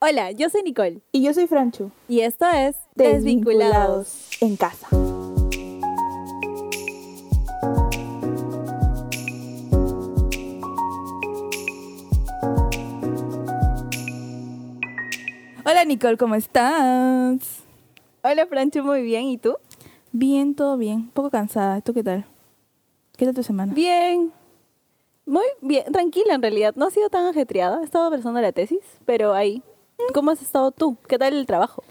Hola, yo soy Nicole Y yo soy Franchu. y esto es Desvinculados. en casa. Hola Nicole, ¿cómo estás? Hola Franchu, muy bien, ¿y tú? Bien, todo bien. Un poco cansada. ¿Tú qué tal? ¿Qué tal tu semana? Bien, muy bien, tranquila en realidad, no ha sido tan ajetreada, he estado pensando la tesis, pero ahí. ¿Cómo has estado tú? ¿Qué tal el trabajo?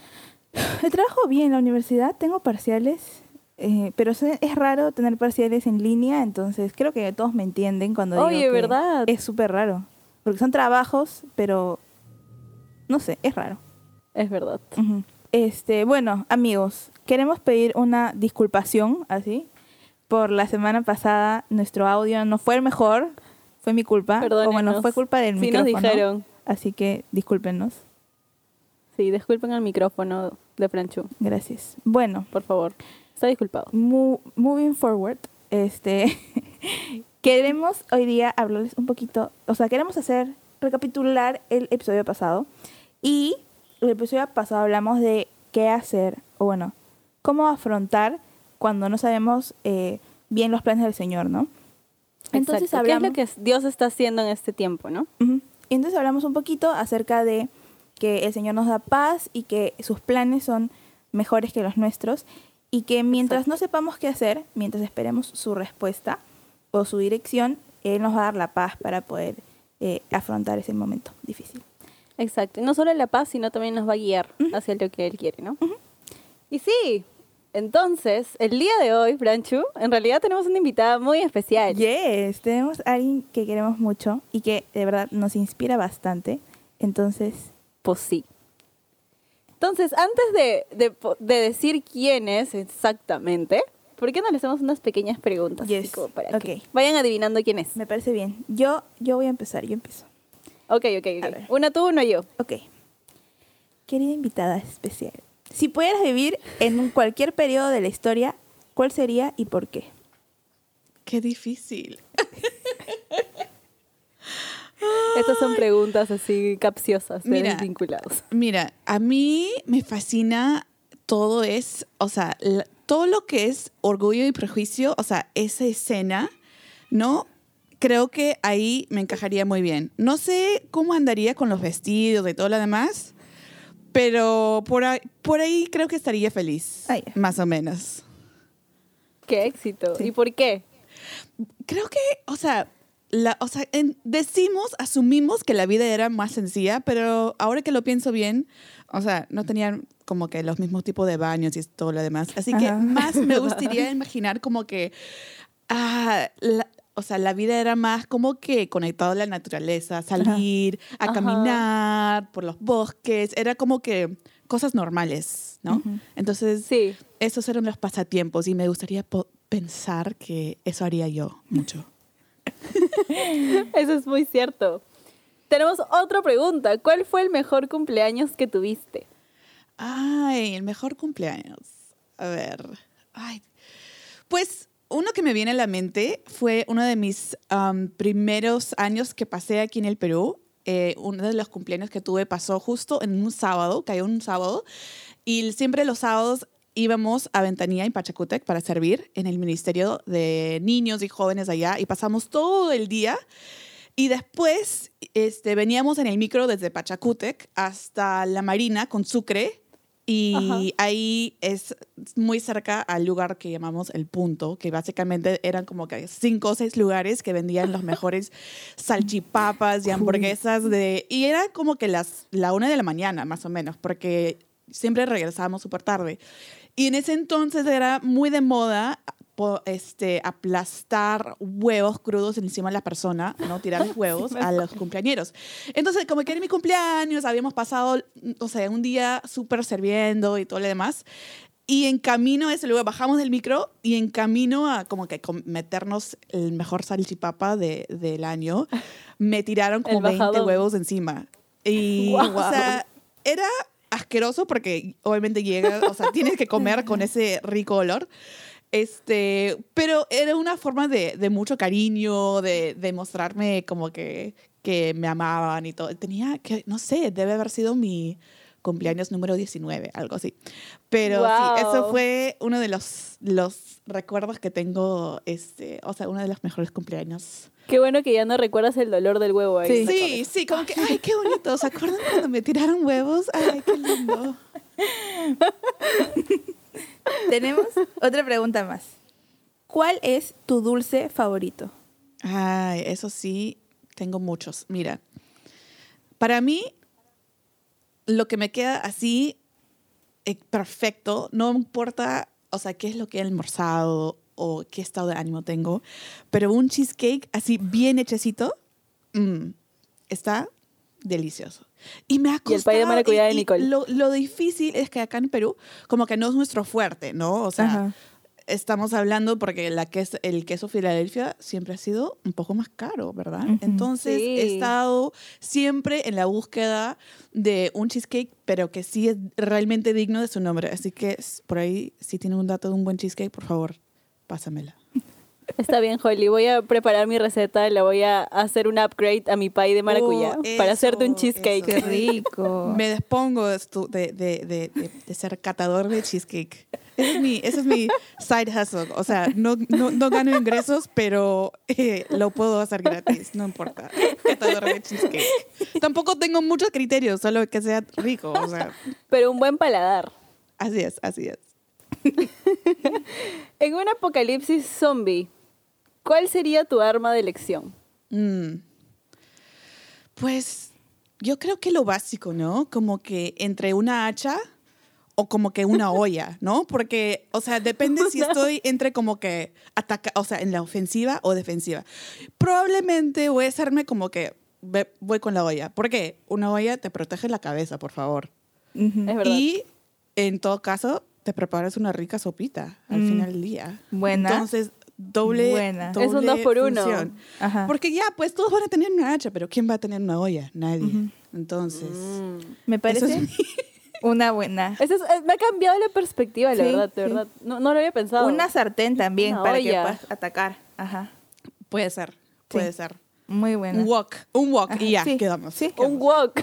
El trabajo bien en la universidad, tengo parciales, eh, pero es, raro tener parciales en línea, entonces creo que todos me entienden cuando digo Oye, que ¿verdad? Es súper raro, porque son trabajos, pero no sé, es raro. Es verdad. Este, bueno, amigos, queremos pedir una disculpación, así, por la semana pasada nuestro audio no fue el mejor, fue mi culpa, o bueno, fue culpa del Sí nos micrófono, dijeron. así que discúlpenos, Sí, disculpen al micrófono de Franchu, gracias. Bueno, por favor. Está disculpado. Mo- moving forward, este, queremos hoy día hablarles un poquito, o sea, queremos hacer, recapitular el episodio pasado. Y el episodio pasado hablamos de qué hacer, o bueno, cómo afrontar cuando no sabemos eh, bien los planes del Señor, ¿no? Entonces Exacto. ¿Qué es hablamos... lo que Dios está haciendo en este tiempo, no? Ujú. Y Entonces hablamos un poquito acerca de que el Señor nos da paz y que sus planes son mejores que los nuestros y que mientras no sepamos qué hacer, mientras esperemos su respuesta o su dirección, Él nos va a dar la paz para poder eh, afrontar ese momento difícil. Exacto. No solo la paz, sino también nos va a guiar hacia lo que Él quiere, ¿no? Y sí, entonces, el día de hoy, Franchu, en realidad tenemos una invitada muy especial. Yes, tenemos a alguien que queremos mucho y que de verdad nos inspira bastante. Entonces, Pues sí. Entonces, antes de, de decir quién es exactamente, ¿por qué no le hacemos unas pequeñas preguntas? así Yes. como para que vayan adivinando quién es. me parece bien. Yo, yo voy a empezar, yo empiezo. Ok, ok, ok. Una tú, una yo. Ok. Querida invitada especial, si pudieras vivir en cualquier periodo de la historia, ¿cuál sería y por qué? Qué difícil. Estas son preguntas así capciosas de Mira. desvinculados. Mira, a mí me fascina todo es, o sea, todo lo que es orgullo y prejuicio, o sea, esa escena, ¿no? Creo que ahí me encajaría muy bien. No sé cómo andaría con los vestidos y todo lo demás, pero por ahí, por ahí creo que estaría feliz, más o menos. Qué éxito. Sí. ¿Y por qué? Creo que, o sea, la, o sea en- decimos, asumimos que la vida era más sencilla, pero ahora que lo pienso bien, o sea, no tenían como que los mismos tipos de baños y todo lo demás. Así que Ajá. más me gustaría imaginar como que, ah, la- o sea, la vida era más como que conectado a la naturaleza, salir a Ajá. caminar por los bosques, era como que cosas normales, ¿no? Entonces, Sí. esos eran los pasatiempos y me gustaría pensar que eso haría yo mucho. Eso es muy cierto. Tenemos otra pregunta. ¿Cuál fue el mejor cumpleaños que tuviste? Ay, el mejor cumpleaños. A ver. Ay. Pues uno que me viene a la mente fue uno de mis primeros años que pasé aquí en el Perú. Eh, uno de los cumpleaños que tuve pasó justo en un sábado, cayó un sábado. Y siempre los sábados íbamos a Ventanilla en Pachacútec para servir en el Ministerio de Niños y Jóvenes allá y pasamos todo el día. Y después este, veníamos en el micro desde Pachacútec hasta la Marina con Sucre. Y ahí es muy cerca al lugar que llamamos El Punto, que básicamente eran como que cinco o seis lugares que vendían los mejores salchipapas y hamburguesas de... Y era como que las, la una de la mañana, más o menos, porque siempre regresábamos súper tarde. Y en ese entonces era muy de moda este, aplastar huevos crudos encima de la persona, ¿no? Tirar los huevos a los cumpleañeros. Entonces, como que era mi cumpleaños, habíamos pasado, o sea, un día súper sirviendo y todo lo demás. Y en camino a ese lugar, bajamos del micro y en camino a como que meternos el mejor salchipapa de, del año, me tiraron como El 20 bajadón. huevos encima. Y, Guau. o sea, era asqueroso porque obviamente llega, o sea, tienes que comer con ese rico olor. Este, pero era una forma de, de mucho cariño, de, de mostrarme como que, que me amaban y todo. Tenía que, no sé, debe haber sido mi cumpleaños número 19, algo así. Pero sí, eso fue uno de los, los recuerdos que tengo, este, o sea, uno de los mejores cumpleaños. Qué bueno que ya no recuerdas el dolor del huevo ahí. Sí. Sí, sí, como que, ay, qué bonito. ¿Se acuerdan cuando me tiraron huevos? Ay, qué lindo. Tenemos otra pregunta más. ¿Cuál es tu dulce favorito? Ay, eso sí, tengo muchos. Mira, para mí, lo que me queda así eh, perfecto, no importa, o sea, qué es lo que he almorzado o qué estado de ánimo tengo, pero un cheesecake así bien hechecito, mm, está delicioso. Y me ha Y el pay de costado- maracuyá de Nicole. Lo, lo difícil es que acá en Perú, como que no es nuestro fuerte, ¿no? O sea, Ajá. estamos hablando porque la el queso Filadelfia siempre ha sido un poco más caro, ¿verdad? Ujú. Entonces he Sí. estado siempre en la búsqueda de un cheesecake, pero que sí es realmente digno de su nombre. Así que por ahí, si tiene un dato de un buen cheesecake, por favor, pásamela. Está bien, Holly. Voy a preparar mi receta. Le voy a hacer un upgrade a mi pie de maracuyá Oh, para eso, hacerte un cheesecake. eso. Qué rico. Me despongo de, estu- de, de- de- de- de ser catador de cheesecake. Ese es mi, ese es mi side hustle. O sea, no, no, no gano ingresos, pero eh, lo puedo hacer gratis, no importa. Catador de cheesecake. Tampoco tengo muchos criterios, solo que sea rico. O sea, Pero un buen paladar. así es, así es. En un apocalipsis zombie, ¿cuál sería tu arma de elección? Mm. Pues yo creo que lo básico, ¿no? Como que entre una hacha o como que una olla, ¿no? Porque, o sea, depende si estoy entre como que ataca, o sea, en la ofensiva o defensiva. Probablemente voy a hacerme como que voy con la olla. ¿Por qué? Una olla te protege la cabeza, por favor. Ujú. Es verdad. Y en todo caso, te preparas una rica sopita al Mm. final del día. Buena. Entonces, doble. Buena. Es un doble dos por uno. Ajá. Porque ya, pues todos van a tener una hacha, pero ¿quién va a tener una olla? Nadie. Entonces, Mm. Me parece es mi- una buena. Eso es- eh, me ha cambiado la perspectiva, la Sí, verdad, de sí. verdad. No, no lo había pensado. Una sartén también Una para olla. que puedas atacar. Ajá. puede ser, puede ser. Muy buena. Un wok, un wok Ajá, y ya, sí, quedamos. sí. Un wok.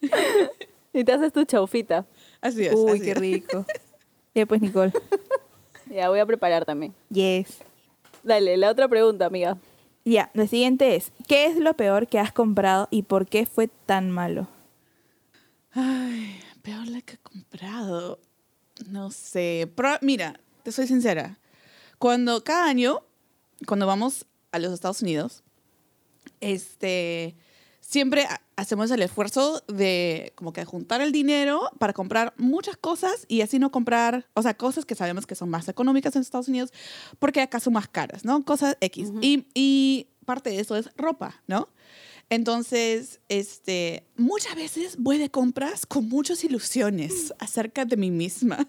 y te haces tu chaufita. Así es. Uy, así qué es. rico. ya pues, Nicole. Ya voy a preparar también. Yes. Dale, la otra pregunta, amiga. Ya, la siguiente es, ¿qué es lo peor que has comprado y por qué fue tan malo? Ay, peor la que he comprado. No sé. Pero, mira, te soy sincera. Cuando cada año, cuando vamos a los Estados Unidos, este, siempre hacemos el esfuerzo de como que juntar el dinero para comprar muchas cosas y así no comprar, o sea, cosas que sabemos que son más económicas en Estados Unidos porque acá son más caras, ¿no? Cosas X. Y, y parte de eso es ropa, ¿no? Entonces, este, muchas veces voy de compras con muchas ilusiones acerca de mí misma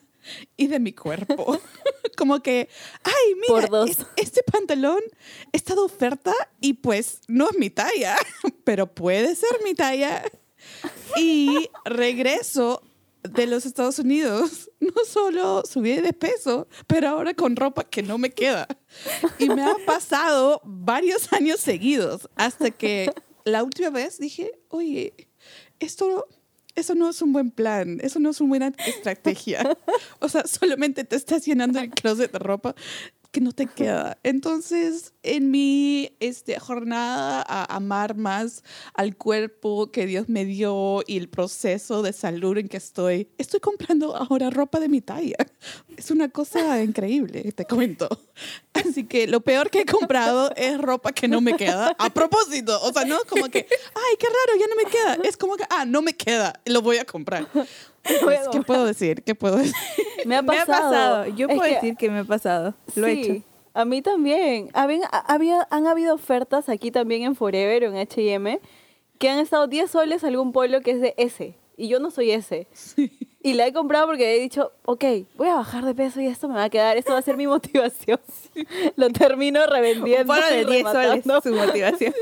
y de mi cuerpo. Como que, ay, mira, Por dos. es- este pantalón está de oferta y pues no es mi talla, pero puede ser mi talla. Y regreso de los Estados Unidos, no solo subí de peso, pero ahora con ropa que no me queda. Y me ha pasado varios años seguidos hasta que la última vez dije, oye, esto, eso no es un buen plan, eso no es una buena estrategia. O sea, solamente te estás llenando el closet de ropa que no te queda. Entonces, en mi este, jornada a amar más al cuerpo que Dios me dio y el proceso de salud en que estoy, estoy comprando ahora ropa de mi talla. Es una cosa increíble, te cuento. Así que lo peor que he comprado es ropa que no me queda. A propósito, o sea, no como que, ay, qué raro, ya no me queda. Es como que, ah, no me queda, lo voy a comprar. Pues, ¿Qué puedo decir? ¿Qué puedo decir? Me ha Me ha pasado. pasado. Yo Es puedo que- decir que me ha pasado. Lo he Sí, hecho. A mí también. Habían, ha- había, han habido ofertas aquí también en Forever o en H&M que han estado 10 soles algún polo que es de S. Y yo no soy S. Y la he comprado porque he dicho, ok, voy a bajar de peso y esto me va a quedar, esto va a ser mi motivación. Lo termino Un revendiendo. polo de y 10 soles su motivación.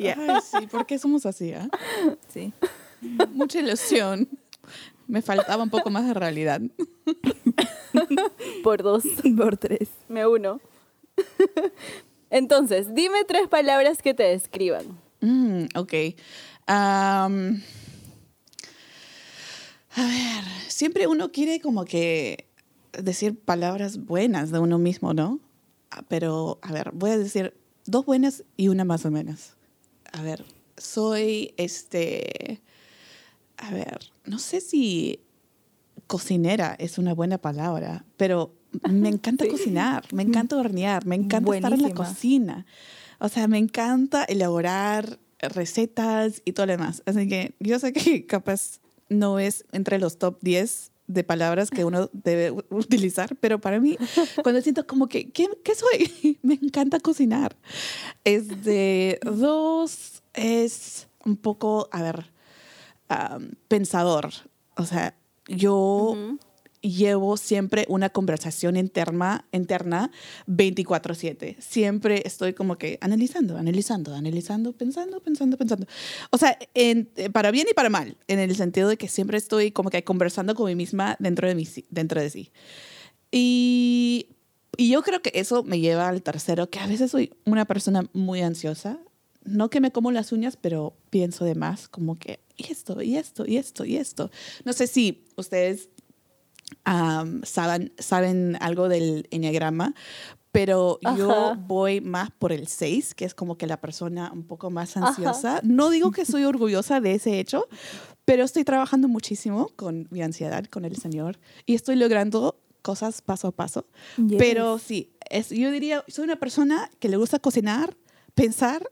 Ya. Ay, sí, ¿por qué somos así? ah? Sí. Mucha ilusión. Me faltaba un poco más de realidad. Por dos. Por tres. Me uno. Entonces, dime tres palabras que te describan. Mm, ok. Am, a ver, siempre uno quiere como que decir palabras buenas de uno mismo, ¿no? Ah, Pero, a ver, voy a decir dos buenas y una más o menos. A ver, soy este. A ver, no sé si cocinera es una buena palabra, pero me encanta Sí. cocinar, me encanta hornear, me encanta estar en la cocina. O sea, me encanta elaborar recetas y todo lo demás. Así que yo sé que capaz no es entre los top 10 de palabras que uno debe utilizar, pero para mí, cuando siento como que, ¿qué, qué soy? Me encanta cocinar. Es de dos, es un poco, a ver, pensador. O sea, yo llevo siempre una conversación interna, interna 24/7. Siempre estoy como que analizando, analizando, analizando, pensando, pensando, pensando. O sea, en- eh, para bien y para mal, en el sentido de que siempre estoy como que conversando con mí misma dentro de, mí, dentro de sí. Y, y yo creo que eso me lleva al tercero, que a veces soy una persona muy ansiosa. No que me como las uñas, pero pienso de más, como que y esto, y esto, y esto, y esto. No sé si ustedes am, saben, saben algo del enneagrama, pero yo voy más por el 6, que es como que la persona un poco más Ajá. ansiosa. No digo que soy orgullosa de ese hecho, pero estoy trabajando muchísimo con mi ansiedad, con el Señor, y estoy logrando cosas paso a paso. Yes. Pero sí, es, yo diría, soy una persona que le gusta cocinar, pensar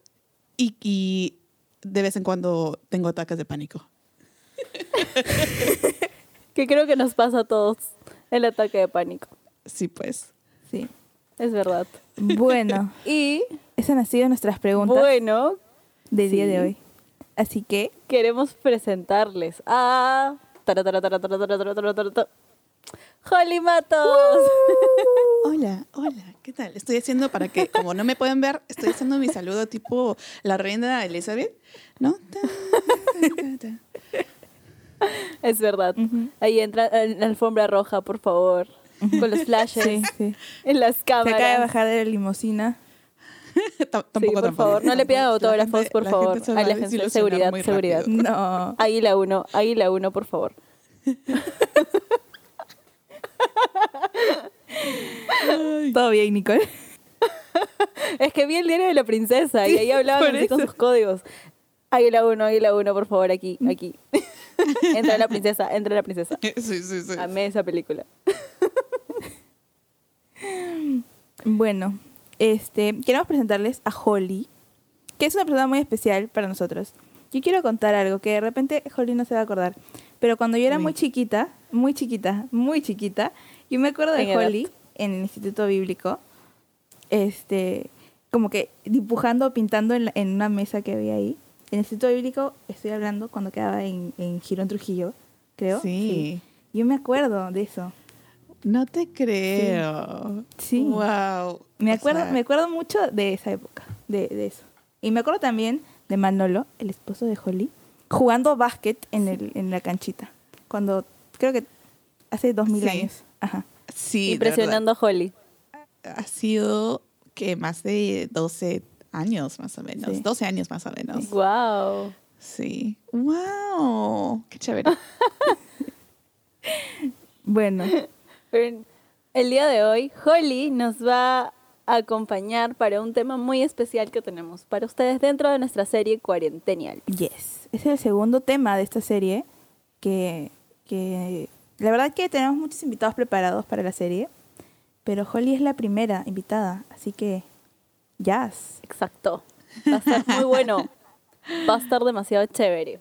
y, y de vez en cuando tengo ataques de pánico. Que creo que nos pasa a todos el ataque de pánico. Sí, pues. Sí. Es verdad. Bueno, Y esas han sido nuestras preguntas bueno, del día de hoy. Así que, queremos presentarles a... Holly Matos. Hola, hola, ¿qué tal? Estoy haciendo para que, como no me pueden ver, estoy haciendo mi saludo tipo la reina Elizabeth, ¿no? Ta, ta, ta, ta. Es verdad. Ahí entra en la alfombra roja, por favor. Con los flashes sí, sí. en las Se cámaras. acaba de bajar de la limusina. Sí, Tampoco, por tampoco. favor, no le pidan La autógrafos, gente- por la favor. gente se a desilusionar Seguridad, muy seguridad. rápido. No. Águila 1, Águila 1, por favor. Todo bien, Nicole. Es que vi el diario de la princesa y ahí hablaban con eso. sus códigos. Águila 1, Águila 1, por favor, aquí, aquí. entra la princesa, entra la princesa. Sí, sí, sí. Amé esa película. Bueno, este, queremos presentarles a Holly, que es una persona muy especial para nosotros. Yo quiero contar algo que de repente Holly no se va a acordar, pero cuando yo era Uy. muy chiquita, muy chiquita, muy chiquita, yo me acuerdo de En edad. Holly en el Instituto Bíblico, este, como que dibujando o pintando en, la- en una mesa que había ahí. En el Instituto Bíblico estoy hablando cuando quedaba en, en Girón Trujillo, creo. Sí. Yo me acuerdo de eso. No te creo. Sí. Wow. Me O acuerdo, sea, me acuerdo mucho de esa época, de, de eso. Y me acuerdo también de Manolo, el esposo de Holly, jugando básquet en, el, en la canchita. Cuando, creo que hace dos mil Sí. años. Ajá. Sí, Impresionando a Holly. Ha sido que más de 12 años más o menos. Sí. 12 años más o menos. Wow. Sí. Wow. Qué chévere. Bueno, el día de hoy, Holly nos va a acompañar para un tema muy especial que tenemos para ustedes dentro de nuestra serie Cuarentenial. yes. Es el segundo tema de esta serie que, que la verdad que tenemos muchos invitados preparados para la serie, pero Holly es la primera invitada, así que jazz. Exacto. Va a estar muy bueno. Va a estar demasiado chévere.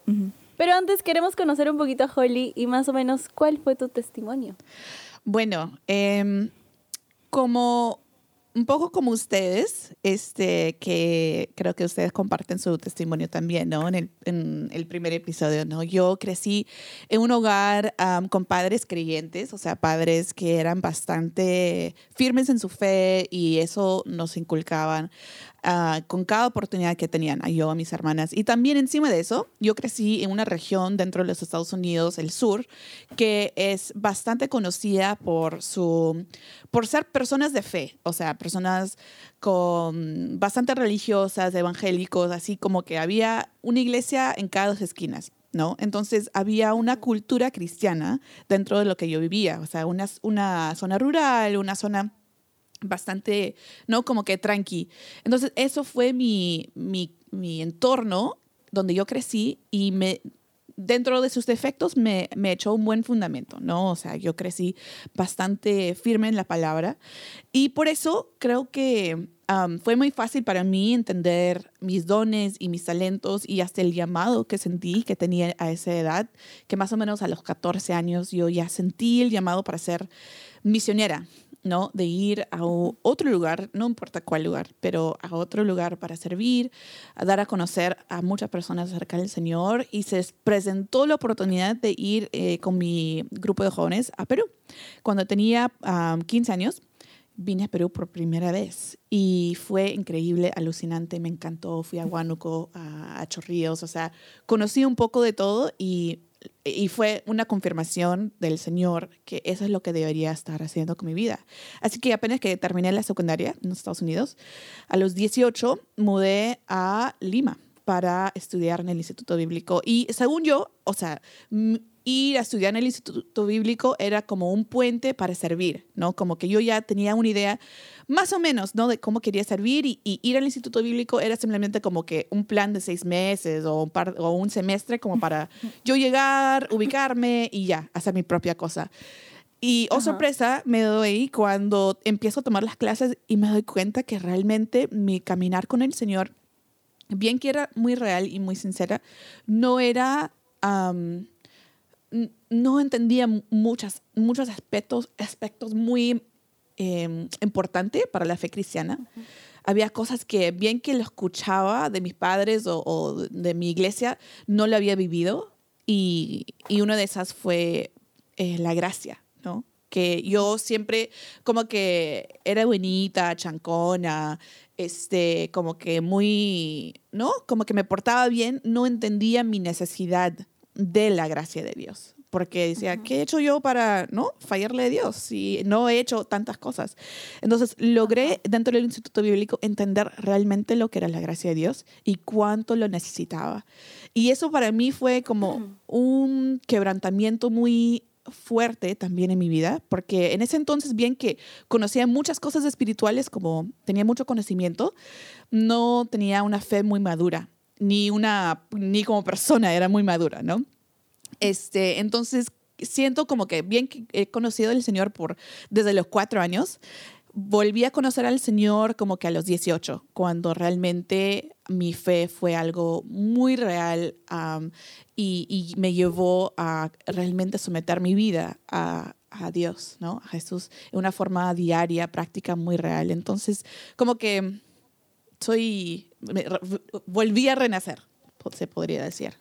Pero antes queremos conocer un poquito a Holly y más o menos cuál fue tu testimonio. Bueno, em, como un poco como ustedes, este, que creo que ustedes comparten su testimonio también, ¿no? En el, en el primer episodio, ¿no? Yo crecí en un hogar con padres creyentes, o sea, padres que eran bastante firmes en su fe y eso nos inculcaban ah, con cada oportunidad que tenían a yo, a mis hermanas. Y también encima de eso, yo crecí en una región dentro de los Estados Unidos, el sur, que es bastante conocida por su por ser personas de fe, o sea, personas con bastante religiosas, evangélicos, así como que había una iglesia en cada dos esquinas. ¿no? Entonces había una cultura cristiana dentro de lo que yo vivía, o sea, una, una zona rural, una zona bastante, ¿no? Como que tranqui. Entonces eso fue mi, mi, mi entorno donde yo crecí y me dentro de sus defectos me, me, echó un buen fundamento, ¿no? O sea, yo crecí bastante firme en la palabra y por eso creo que fue muy fácil para mí entender mis dones y mis talentos y hasta el llamado que sentí que tenía a esa edad, que más o menos a los 14 años yo ya sentí el llamado para ser misionera, ¿no? De ir a otro lugar, no importa cuál lugar, pero a otro lugar para servir, a dar a conocer a muchas personas acerca del Señor. Y se presentó la oportunidad de ir eh, con mi grupo de jóvenes a Perú. Cuando tenía 15 años, vine a Perú por primera vez y fue increíble, alucinante, me encantó. Fui a Huánuco, a, a Chorrillos, o sea, conocí un poco de todo y y fue una confirmación del Señor que eso es lo que debería estar haciendo con mi vida. Así que apenas que terminé la secundaria en los Estados Unidos, a los 18 mudé a Lima para estudiar en el Instituto Bíblico. Y según yo, o sea, ir a estudiar en el Instituto Bíblico era como un puente para servir, ¿no? Como que yo ya tenía una idea más o menos, ¿no? De cómo quería servir y, ir al Instituto Bíblico era simplemente como que un plan de seis meses o un, par, o un semestre como para yo llegar, ubicarme y ya, hacer mi propia cosa. Y, oh sorpresa, me doy cuando empiezo a tomar las clases y me doy cuenta que realmente mi caminar con el Señor, bien que era muy real y muy sincera, no era no entendía muchas, muchos aspectos, aspectos muy em, importantes para la fe cristiana. Había cosas que bien que lo escuchaba de mis padres o, de mi iglesia, no lo había vivido. Y, y una de esas fue eh, la gracia, ¿no? que yo siempre como que era bonita, chancona, este, como que muy, ¿no? Como que me portaba bien, no entendía mi necesidad de la gracia de Dios. Porque decía, ¿qué he hecho yo para no fallarle a Dios si no he hecho tantas cosas? Entonces logré dentro del Instituto Bíblico entender realmente lo que era la gracia de Dios y cuánto lo necesitaba. Y eso para mí fue como un quebrantamiento muy fuerte también en mi vida, porque en ese entonces, bien que conocía muchas cosas espirituales, como tenía mucho conocimiento, no tenía una fe muy madura ni una, ni como persona era muy madura, ¿no? Este, entonces, siento como que bien que he conocido al Señor por, desde los cuatro años, volví a conocer al Señor como que a los 18, cuando realmente mi fe fue algo muy real y, me llevó a realmente someter mi vida a, a, Dios, ¿no? A Jesús, en una forma diaria, práctica, muy real. Entonces, como que soy, volví a renacer, se podría decir.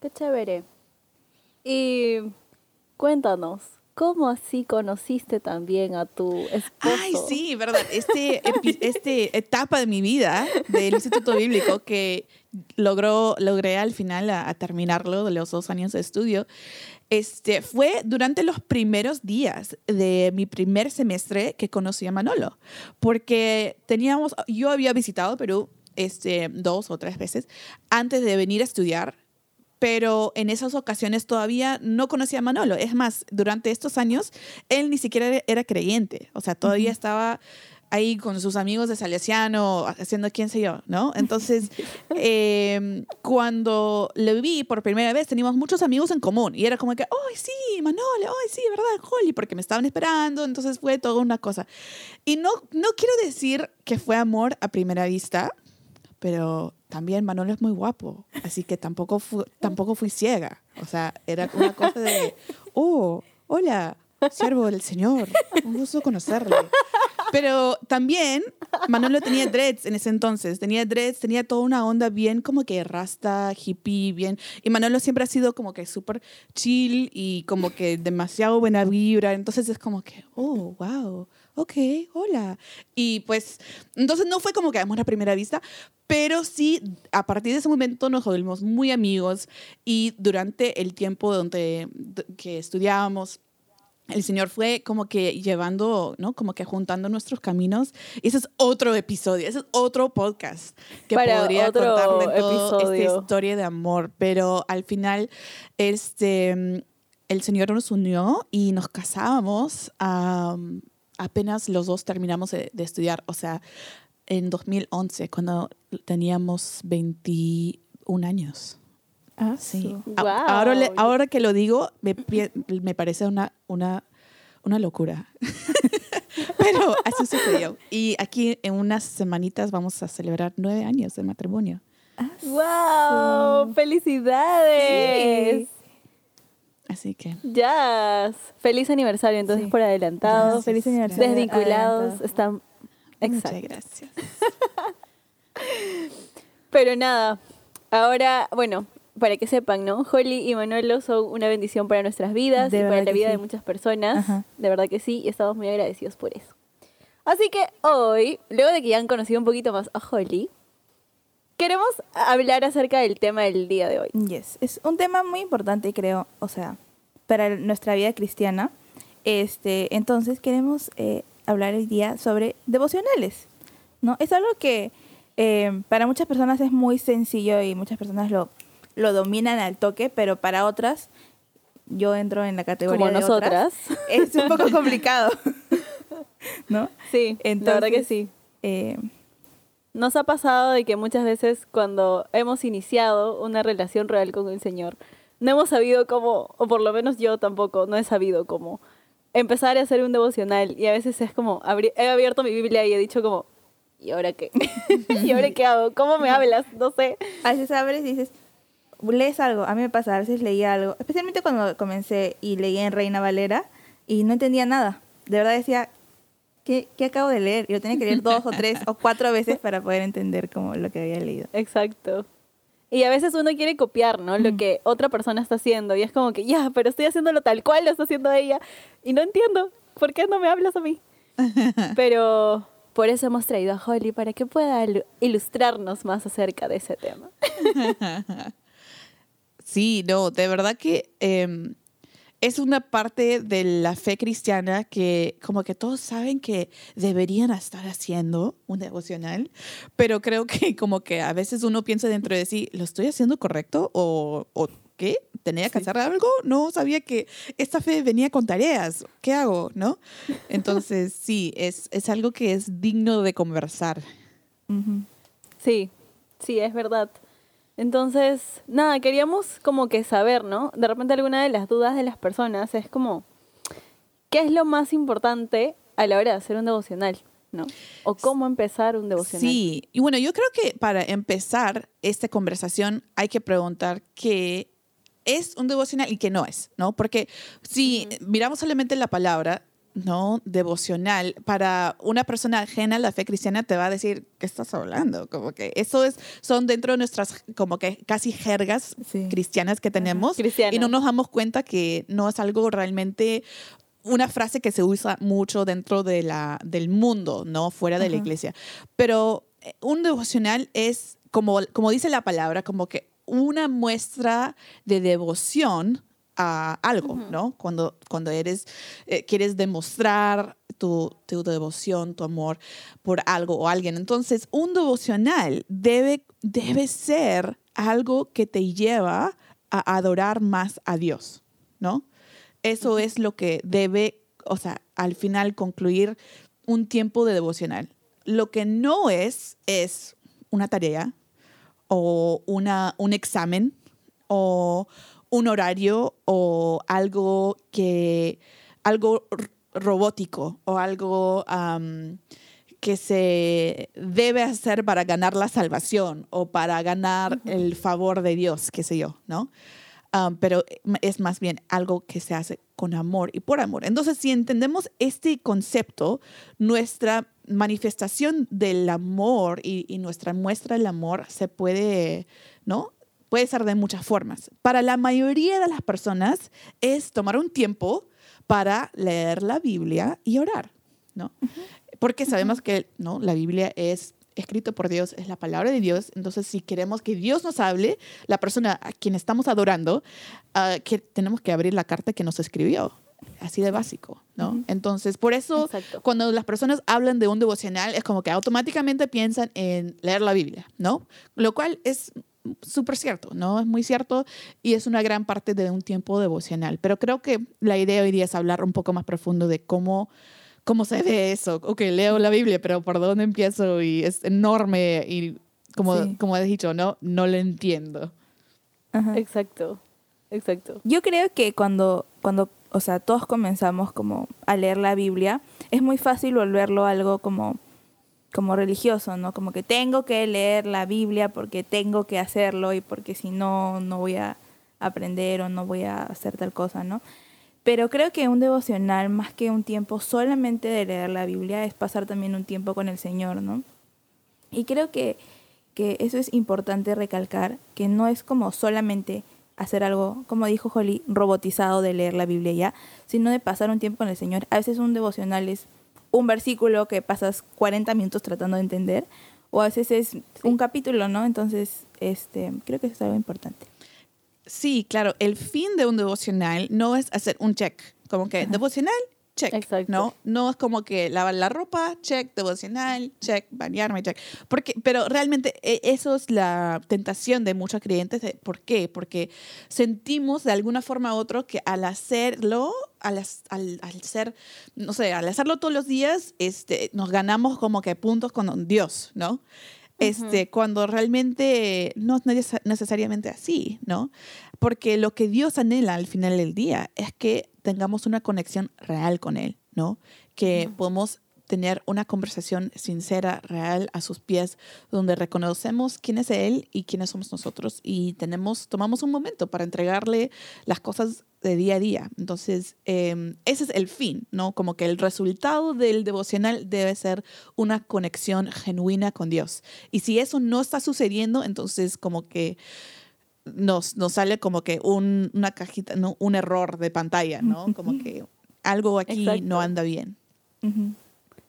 Qué chévere. Y cuéntanos, ¿cómo así conociste también a tu esposo? Ay, sí, verdad. Este, este etapa de mi vida del Instituto Bíblico que logró, logré al final a terminarlo de los dos años de estudio, este, fue durante los primeros días de mi primer semestre que conocí a Manolo, porque teníamos, yo había visitado Perú este, dos o tres veces antes de venir a estudiar, pero en esas ocasiones todavía no conocía a Manolo. Es más, durante estos años, él ni siquiera era creyente, o sea, todavía estaba ahí con sus amigos de Salesiano, haciendo quién sé yo, ¿no? Entonces, em, cuando le vi por primera vez, teníamos muchos amigos en común y era como que, ¡ay, sí, Manolo! ¡ay, sí, verdad, Holly! Porque me estaban esperando, entonces fue toda una cosa. Y no, no quiero decir que fue amor a primera vista, pero también Manolo es muy guapo, así que tampoco, tampoco fui ciega. O sea, era una cosa de, ¡oh, hola! Siervo del Señor, un gusto conocerle. Pero también Manolo tenía dreads en ese entonces. Tenía dreads, tenía toda una onda bien como que rasta, hippie, bien. Y Manolo siempre ha sido como que súper chill y como que demasiado buena vibra. Entonces es como que, oh, wow, ok, hola. Y pues, entonces no fue como que amor a primera vista, pero sí, a partir de ese momento nos volvimos muy amigos y durante el tiempo donde, que estudiábamos el Señor fue como que llevando, ¿no? Como que juntando nuestros caminos. Y ese es otro episodio, ese es otro podcast que Para podría contarle toda esta historia de amor. Pero al final, este, el Señor nos unió y nos casábamos. am, apenas los dos terminamos de, de estudiar, o sea, en 2011, cuando teníamos 21 años. Ah, Sí. Guau. Ahora, le- ahora que lo digo, me, me parece una, una, una locura. Pero así sucedió. Y aquí en unas semanitas vamos a celebrar nueve años de matrimonio. Ah, ¡Wow! ¡Felicidades! Así que Ya. Feliz aniversario, entonces Sí. por adelantado. Gracias. Feliz aniversario. Desvinculados. adelantado. Están. muchas Exacto. gracias. Pero nada, ahora, bueno, para que sepan, ¿no? Holly y Manolo son una bendición para nuestras vidas De y para la vida de muchas personas. Ajá. De verdad que sí, y estamos muy agradecidos por eso. Así que hoy, luego de que ya han conocido un poquito más a Holly, queremos hablar acerca del tema del día de hoy. Yes. Es un tema muy importante, creo, o sea, para nuestra vida cristiana. Este, entonces queremos eh, hablar el día sobre devocionales. ¿no? Es algo que eh, para muchas personas es muy sencillo y muchas personas lo, lo dominan al toque, pero para otras, yo entro en la categoría Como de otras, nosotras. es un poco complicado. ¿No? Sí, la verdad que Entonces, sí. Eh, Nos ha pasado de que muchas veces cuando hemos iniciado una relación real con el Señor, no hemos sabido cómo, o por lo menos yo tampoco, no he sabido cómo empezar a hacer un devocional. Y a veces es como, he abierto mi Biblia y he dicho como, ¿y ahora qué? ¿Y ahora qué hago? ¿Cómo me hablas? No sé. a veces abres y dices, lees algo. A mí me pasa, a veces leía algo, especialmente cuando comencé y leía en Reina Valera y no entendía nada. De verdad decía, ¿qué, qué acabo de leer? Y lo tenía que leer dos o tres o cuatro veces para poder entender como lo que había leído. Exacto. Y a veces uno quiere copiar, ¿no? Lo que otra persona está haciendo. Y es como que, ya, pero estoy haciéndolo tal cual lo está haciendo ella. Y no entiendo. ¿Por qué no me hablas a mí? Pero por eso hemos traído a Holly para que pueda ilu- ilustrarnos más acerca de ese tema. Sí, no, de verdad que em, es una parte de la fe cristiana que como que todos saben que deberían estar haciendo un devocional, pero creo que como que a veces uno piensa dentro de sí, ¿lo estoy haciendo correcto? ¿O, o qué? ¿Tenía que hacer algo? No sabía que esta fe venía con tareas. ¿Qué hago? ¿No? Entonces, sí, es, es algo que es digno de conversar. Sí, sí, es verdad. Entonces, nada, queríamos como que saber, ¿no? De repente alguna de las dudas de las personas es como, ¿qué es lo más importante a la hora de hacer un devocional? ¿No? O cómo empezar un devocional. Sí, y bueno, yo creo que para empezar esta conversación hay que preguntar qué es un devocional y qué no es, ¿no? Porque si miramos solamente la palabra, ¿no? Devocional, para una persona ajena a la fe cristiana te va a decir, ¿qué estás hablando? Como que eso es, son dentro de nuestras, como que casi jergas Sí. cristianas que tenemos y no nos damos cuenta que no es algo realmente una frase que se usa mucho dentro de la, del mundo, ¿no? Fuera de la iglesia. Pero eh, un devocional es, como, como dice la palabra, como que una muestra de devoción a algo, ¿no? Cuando, cuando eres, eh, quieres demostrar tu, tu devoción, tu amor por algo o alguien. Entonces, un devocional debe, debe ser algo que te lleva a adorar más a Dios, ¿no? Eso es lo que debe, o sea, al final concluir un tiempo de devocional. Lo que no es, es una tarea o una, un examen o un horario o algo que, algo robótico o algo que se debe hacer para ganar la salvación o para ganar el favor de Dios, qué sé yo, ¿no? Um, pero es más bien algo que se hace con amor y por amor. Entonces, si entendemos este concepto, nuestra manifestación del amor y, y nuestra muestra del amor se puede, ¿no? Puede ser de muchas formas. Para la mayoría de las personas es tomar un tiempo para leer la Biblia y orar, ¿no? Porque sabemos que ¿no? la Biblia es escrito por Dios, es la palabra de Dios. Entonces, si queremos que Dios nos hable, la persona a quien estamos adorando, ah, que tenemos que abrir la carta que nos escribió. así de básico, ¿no? Entonces, por eso Exacto. cuando las personas hablan de un devocional es como que automáticamente piensan en leer la Biblia, ¿no? Lo cual es súper cierto, ¿no? Es muy cierto y es una gran parte de un tiempo devocional. Pero creo que la idea hoy día es hablar un poco más profundo de cómo, cómo se ve eso. Ok, leo la Biblia, pero ¿por dónde empiezo? Y es enorme y como, Sí. como has dicho, ¿no? No lo entiendo. Ajá. Exacto, exacto. Yo creo que cuando, cuando, o sea, todos comenzamos como a leer la Biblia, es muy fácil volverlo algo como, como religioso, ¿no? Como que tengo que leer la Biblia porque tengo que hacerlo y porque si no, no voy a aprender o no voy a hacer tal cosa, ¿no? Pero creo que un devocional, más que un tiempo solamente de leer la Biblia, es pasar también un tiempo con el Señor, ¿no? Y creo que, que eso es importante recalcar, que no es como solamente hacer algo, como dijo Holly, robotizado de leer la Biblia ya, sino de pasar un tiempo con el Señor. A veces un devocional es un versículo que pasas 40 minutos tratando de entender, o a veces es un capítulo, ¿no? Entonces, este, creo que eso es algo importante. Sí, claro, el fin de un devocional no es hacer un check, como que devocional, check, Exacto. ¿no? No es como que lavar la ropa, check, devocional, check, bañarme, check. Porque, pero realmente e- eso es la tentación de muchos creyentes. de- ¿Por qué? Porque sentimos de alguna forma u otra que al hacerlo, al, al, al ser, no sé, al hacerlo todos los días, este, nos ganamos como que puntos con Dios, ¿no? Este, cuando realmente no es neces- necesariamente así, ¿no? Porque lo que Dios anhela al final del día es que tengamos una conexión real con Él, ¿no? Que podamos tener una conversación sincera, real, a sus pies, donde reconocemos quién es Él y quiénes somos nosotros y tenemos, tomamos un momento para entregarle las cosas de día a día. Entonces, eh, ese es el fin, ¿no? Como que el resultado del devocional debe ser una conexión genuina con Dios. Y si eso no está sucediendo, entonces como que nos, nos sale como que un, una cajita, ¿no? un error de pantalla, ¿no? Como que algo aquí Exacto. no anda bien.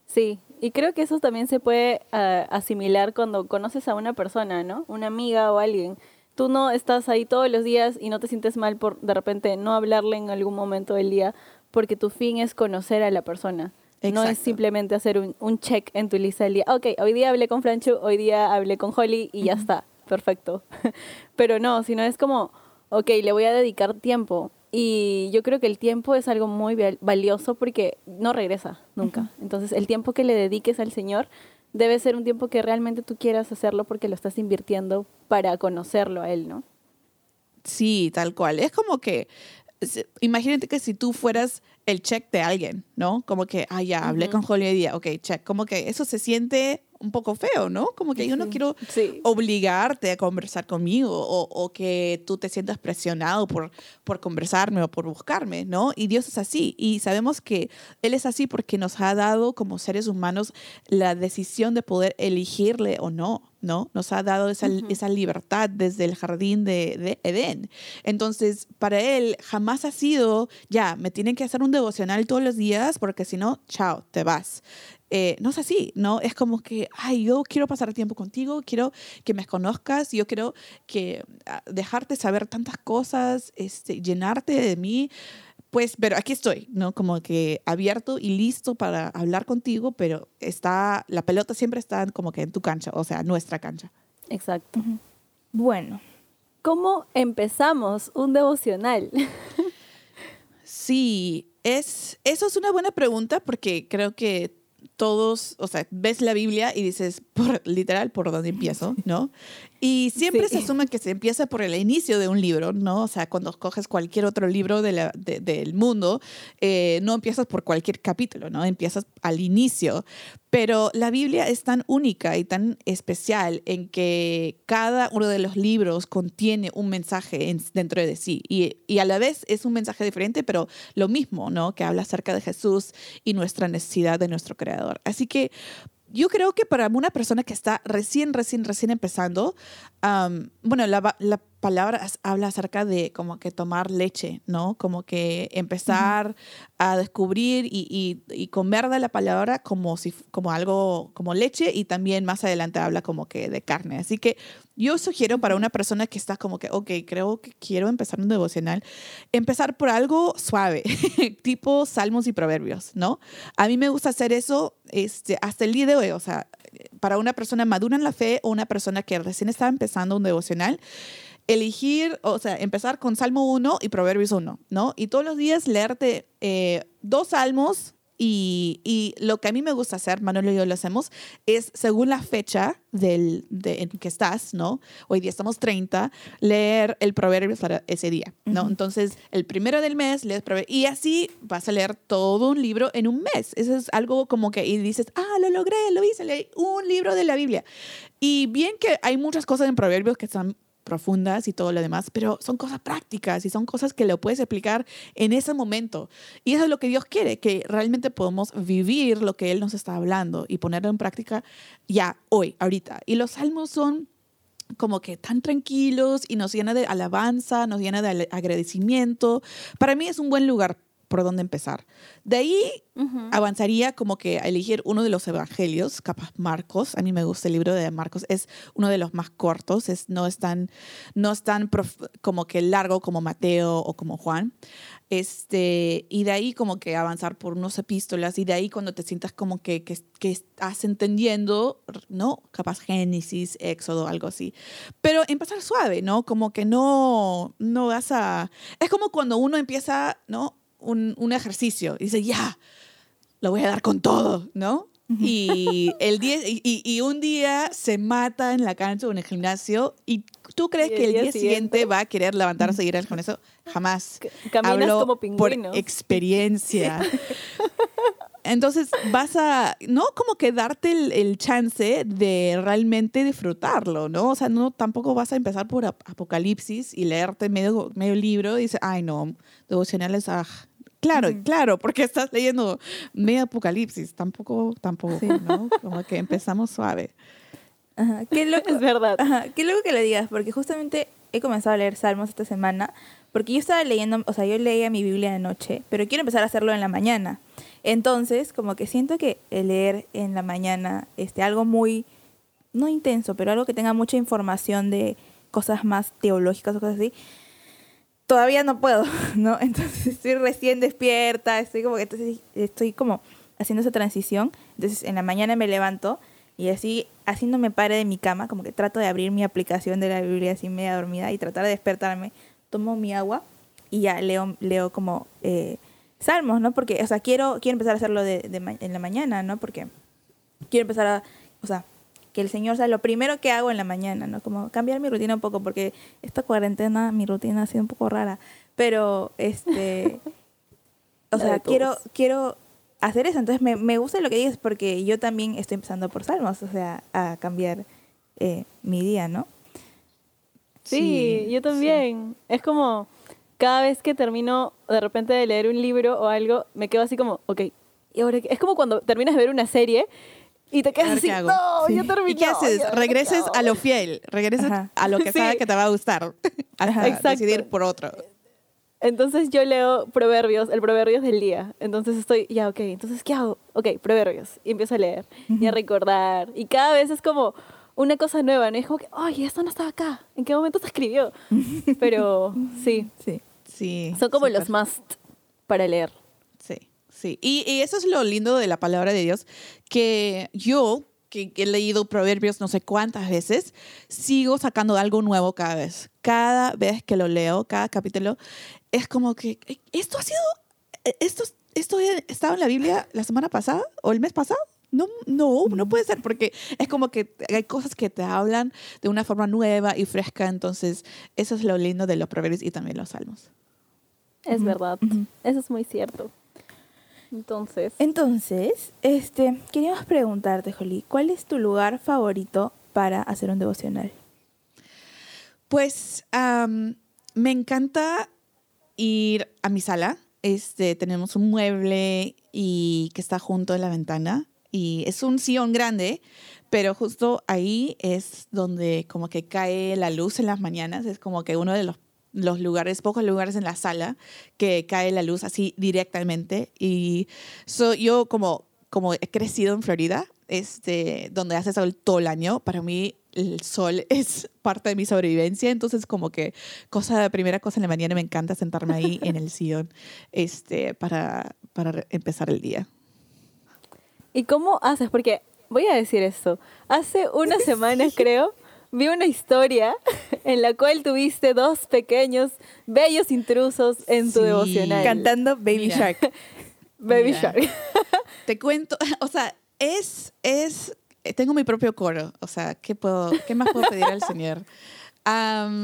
Sí, y creo que eso también se puede ah, asimilar cuando conoces a una persona, ¿no? Una amiga o alguien. Tú no estás ahí todos los días y no te sientes mal por de repente no hablarle en algún momento del día porque tu fin es conocer a la persona. No es Exacto. simplemente hacer un, un check en tu lista del día. Ok, hoy día hablé con Franchu, hoy día hablé con Holly y ya está. Perfecto. Pero no, sino es como, ok, le voy a dedicar tiempo. Y yo creo que el tiempo es algo muy val- valioso porque no regresa nunca. Entonces, el tiempo que le dediques al Señor debe ser un tiempo que realmente tú quieras hacerlo porque lo estás invirtiendo para conocerlo a Él, ¿no? Sí, tal cual. Es como que, imagínate que si tú fueras el check de alguien, ¿no? Como que, ah, ya, hablé con Holly hoy día, ok, check. Como que eso se siente un poco feo, ¿no? Como que yo no quiero Sí. obligarte a conversar conmigo o, o que tú te sientas presionado por, por conversarme o por buscarme, ¿no? Y Dios es así y sabemos que Él es así porque nos ha dado como seres humanos la decisión de poder elegirle o no, ¿no? Nos ha dado esa, esa libertad desde el jardín de, de Edén. Entonces, para Él jamás ha sido, ya, me tienen que hacer un devocional todos los días porque si no, chao, te vas. Eh, no es así, ¿no? Es como que, ay, yo quiero pasar tiempo contigo, quiero que me conozcas, yo quiero que ah, dejarte saber tantas cosas, este, llenarte de mí. Pues, pero aquí estoy, ¿no? Como que abierto y listo para hablar contigo, pero está, la pelota siempre está como que en tu cancha, o sea, nuestra cancha. Exacto. Bueno, ¿Cómo empezamos un devocional? Sí, es, eso es una buena pregunta porque creo que todos, o sea, ves la Biblia y dices, por, literal, ¿por dónde empiezo? ¿No? Y siempre Sí. se asume que se empieza por el inicio de un libro, ¿no? O sea, cuando coges cualquier otro libro de la- de- del mundo, eh, no empiezas por cualquier capítulo, ¿no? Empiezas al inicio. Pero la Biblia es tan única y tan especial en que cada uno de los libros contiene un mensaje en- dentro de sí. Y, y a la vez es un mensaje diferente, pero lo mismo, ¿no? Que habla acerca de Jesús y nuestra necesidad de nuestro Creador. Así que yo creo que para una persona que está recién, recién, recién empezando, bueno, la, la palabra as- habla acerca de como que tomar leche, ¿no? Como que empezar a descubrir y, y, y comer de la palabra como, si, como algo, como leche y también más adelante habla como que de carne. Así que yo sugiero para una persona que está como que, ok, creo que quiero empezar un devocional, empezar por algo suave, tipo salmos y proverbios, ¿no? A mí me gusta hacer eso este, hasta el día de hoy, o sea, para una persona madura en la fe o una persona que recién está empezando un devocional, elegir, o sea, empezar con Salmo 1 y Proverbios 1, ¿no? Y todos los días leerte eh, dos salmos y, y lo que a mí me gusta hacer, Manuel y yo lo hacemos, es según la fecha del, de, en que estás, ¿no? Hoy día estamos 30, leer el Proverbios para ese día, ¿no? Entonces, el primero del mes lees Proverbios y así vas a leer todo un libro en un mes. Eso es algo como que, y dices, ah, lo logré, lo hice, leí un libro de la Biblia. Y bien que hay muchas cosas en Proverbios que están profundas y todo lo demás, pero son cosas prácticas y son cosas que lo puedes explicar en ese momento. Y eso es lo que Dios quiere, que realmente podamos vivir lo que Él nos está hablando y ponerlo en práctica ya, hoy, ahorita. Y los salmos son como que tan tranquilos y nos llena de alabanza, nos llena de agradecimiento. Para mí es un buen lugar por donde empezar. De ahí Ujú. avanzaría como que a elegir uno de los evangelios, capaz Marcos. A mí me gusta el libro de Marcos, es uno de los más cortos, es, no es tan, no es tan como que largo como Mateo o como Juan. Este, y de ahí como que avanzar por unos epístolas y de ahí cuando te sientas como que, que, que estás entendiendo, ¿no? Capaz Génesis, Éxodo, algo así. Pero empezar suave, ¿no? Como que no, no vas a... Es como cuando uno empieza, ¿no? Un, un ejercicio y dice, ya, lo voy a dar con todo, ¿no? Y, el día, y, un día se mata en la cancha o en el gimnasio y tú crees Y que el día, día siguiente, siguiente- va a querer levantarse y ir con eso. Jamás. C- Caminas Hablo como por pingüino. experiencia. Entonces vas a, no como que darte el, el chance de realmente disfrutarlo, ¿no? O sea, no tampoco vas a empezar por ap- Apocalipsis y leerte medio, medio libro y dices, ay no, devocionales, ah. Claro, Ujú. claro, porque estás leyendo medio Apocalipsis, tampoco, tampoco, Sí. ¿no? Como que empezamos suave. Ajá, Qué loco. Es verdad. Ajá, qué loco que lo digas, porque justamente he comenzado a leer salmos esta semana, porque yo estaba leyendo, o sea, yo leía mi Biblia de noche, pero quiero empezar a hacerlo en la mañana. Entonces, como que siento que leer en la mañana, este, algo muy, no intenso, pero algo que tenga mucha información de cosas más teológicas o cosas así, todavía no puedo, ¿no? Entonces estoy recién despierta, estoy como que estoy como haciendo esa transición. Entonces en la mañana me levanto y así, así no me pare de mi cama, como que trato de abrir mi aplicación de la Biblia así media dormida y tratar de despertarme. Tomo mi agua y ya leo, leo como eh, salmos, ¿no? Porque, o sea, quiero, quiero empezar a hacerlo de, de en la mañana, ¿no? Porque quiero empezar a, o sea, que el Señor sea lo primero que hago en la mañana, ¿no? Como cambiar mi rutina un poco, porque esta cuarentena, mi rutina ha sido un poco rara. Pero, este, o sea, quiero, quiero hacer eso. Entonces, me, me gusta lo que dices, porque yo también estoy empezando por salmos, o sea, a cambiar eh, mi día, ¿no? Sí, yo también. Es como cada vez que termino de repente de leer un libro o algo, me quedo así como, ok, ¿y ahora qué? Es como cuando terminas de ver una serie y te quedas así, no, Sí. ya terminé. ¿Y qué haces? Regreses a lo fiel, regreses Ajá. a lo que Sí. sabe que te va a gustar, hasta Exacto. decidir por otro. Entonces yo leo proverbios, el proverbios del día. Entonces estoy, ya, ok, entonces ¿qué hago? Ok, proverbios. Y empiezo a leer y a recordar. Y cada vez es como una cosa nueva, ¿no? Es como que, oye, esto no estaba acá. ¿En qué momento se escribió? Pero sí, Sí. Sí. son como los must para leer. Sí, sí. Y, y eso es lo lindo de la palabra de Dios, que yo, que he leído proverbios no sé cuántas veces, sigo sacando algo nuevo cada vez. Cada vez que lo leo, cada capítulo, es como que, "Eh, ¿esto ha sido, eh, esto, esto estaba en la Biblia la semana pasada o el mes pasado? No, no, no puede ser, porque es como que hay cosas que te hablan de una forma nueva y fresca, entonces eso es lo lindo de los proverbios y también los salmos. Es verdad. Eso es muy cierto. Entonces, Entonces, este, queríamos preguntarte, Jolie, ¿cuál es tu lugar favorito para hacer un devocional? Pues me encanta ir a mi sala. Este, tenemos un mueble y que está junto a la ventana. y es un sillón grande, pero justo ahí es donde como que cae la luz en las mañanas, es como que uno de los, los lugares, pocos lugares en la sala que cae la luz así directamente y so, yo como, como he crecido en Florida, este, donde hace sol todo el año, para mí el sol es parte de mi sobrevivencia, entonces como que cosa, primera cosa en la mañana me encanta sentarme ahí en el sillón este, para, para empezar el día. ¿Y cómo haces? Porque voy a decir esto. Hace unas semanas, creo, vi una historia en la cual tuviste dos pequeños, bellos intrusos en tu Sí. devocional. Cantando Baby Mira. Shark. Baby Mira. Shark. Te cuento, o sea, es, es, tengo mi propio coro, o sea, ¿qué, puedo, qué más puedo pedir al Señor?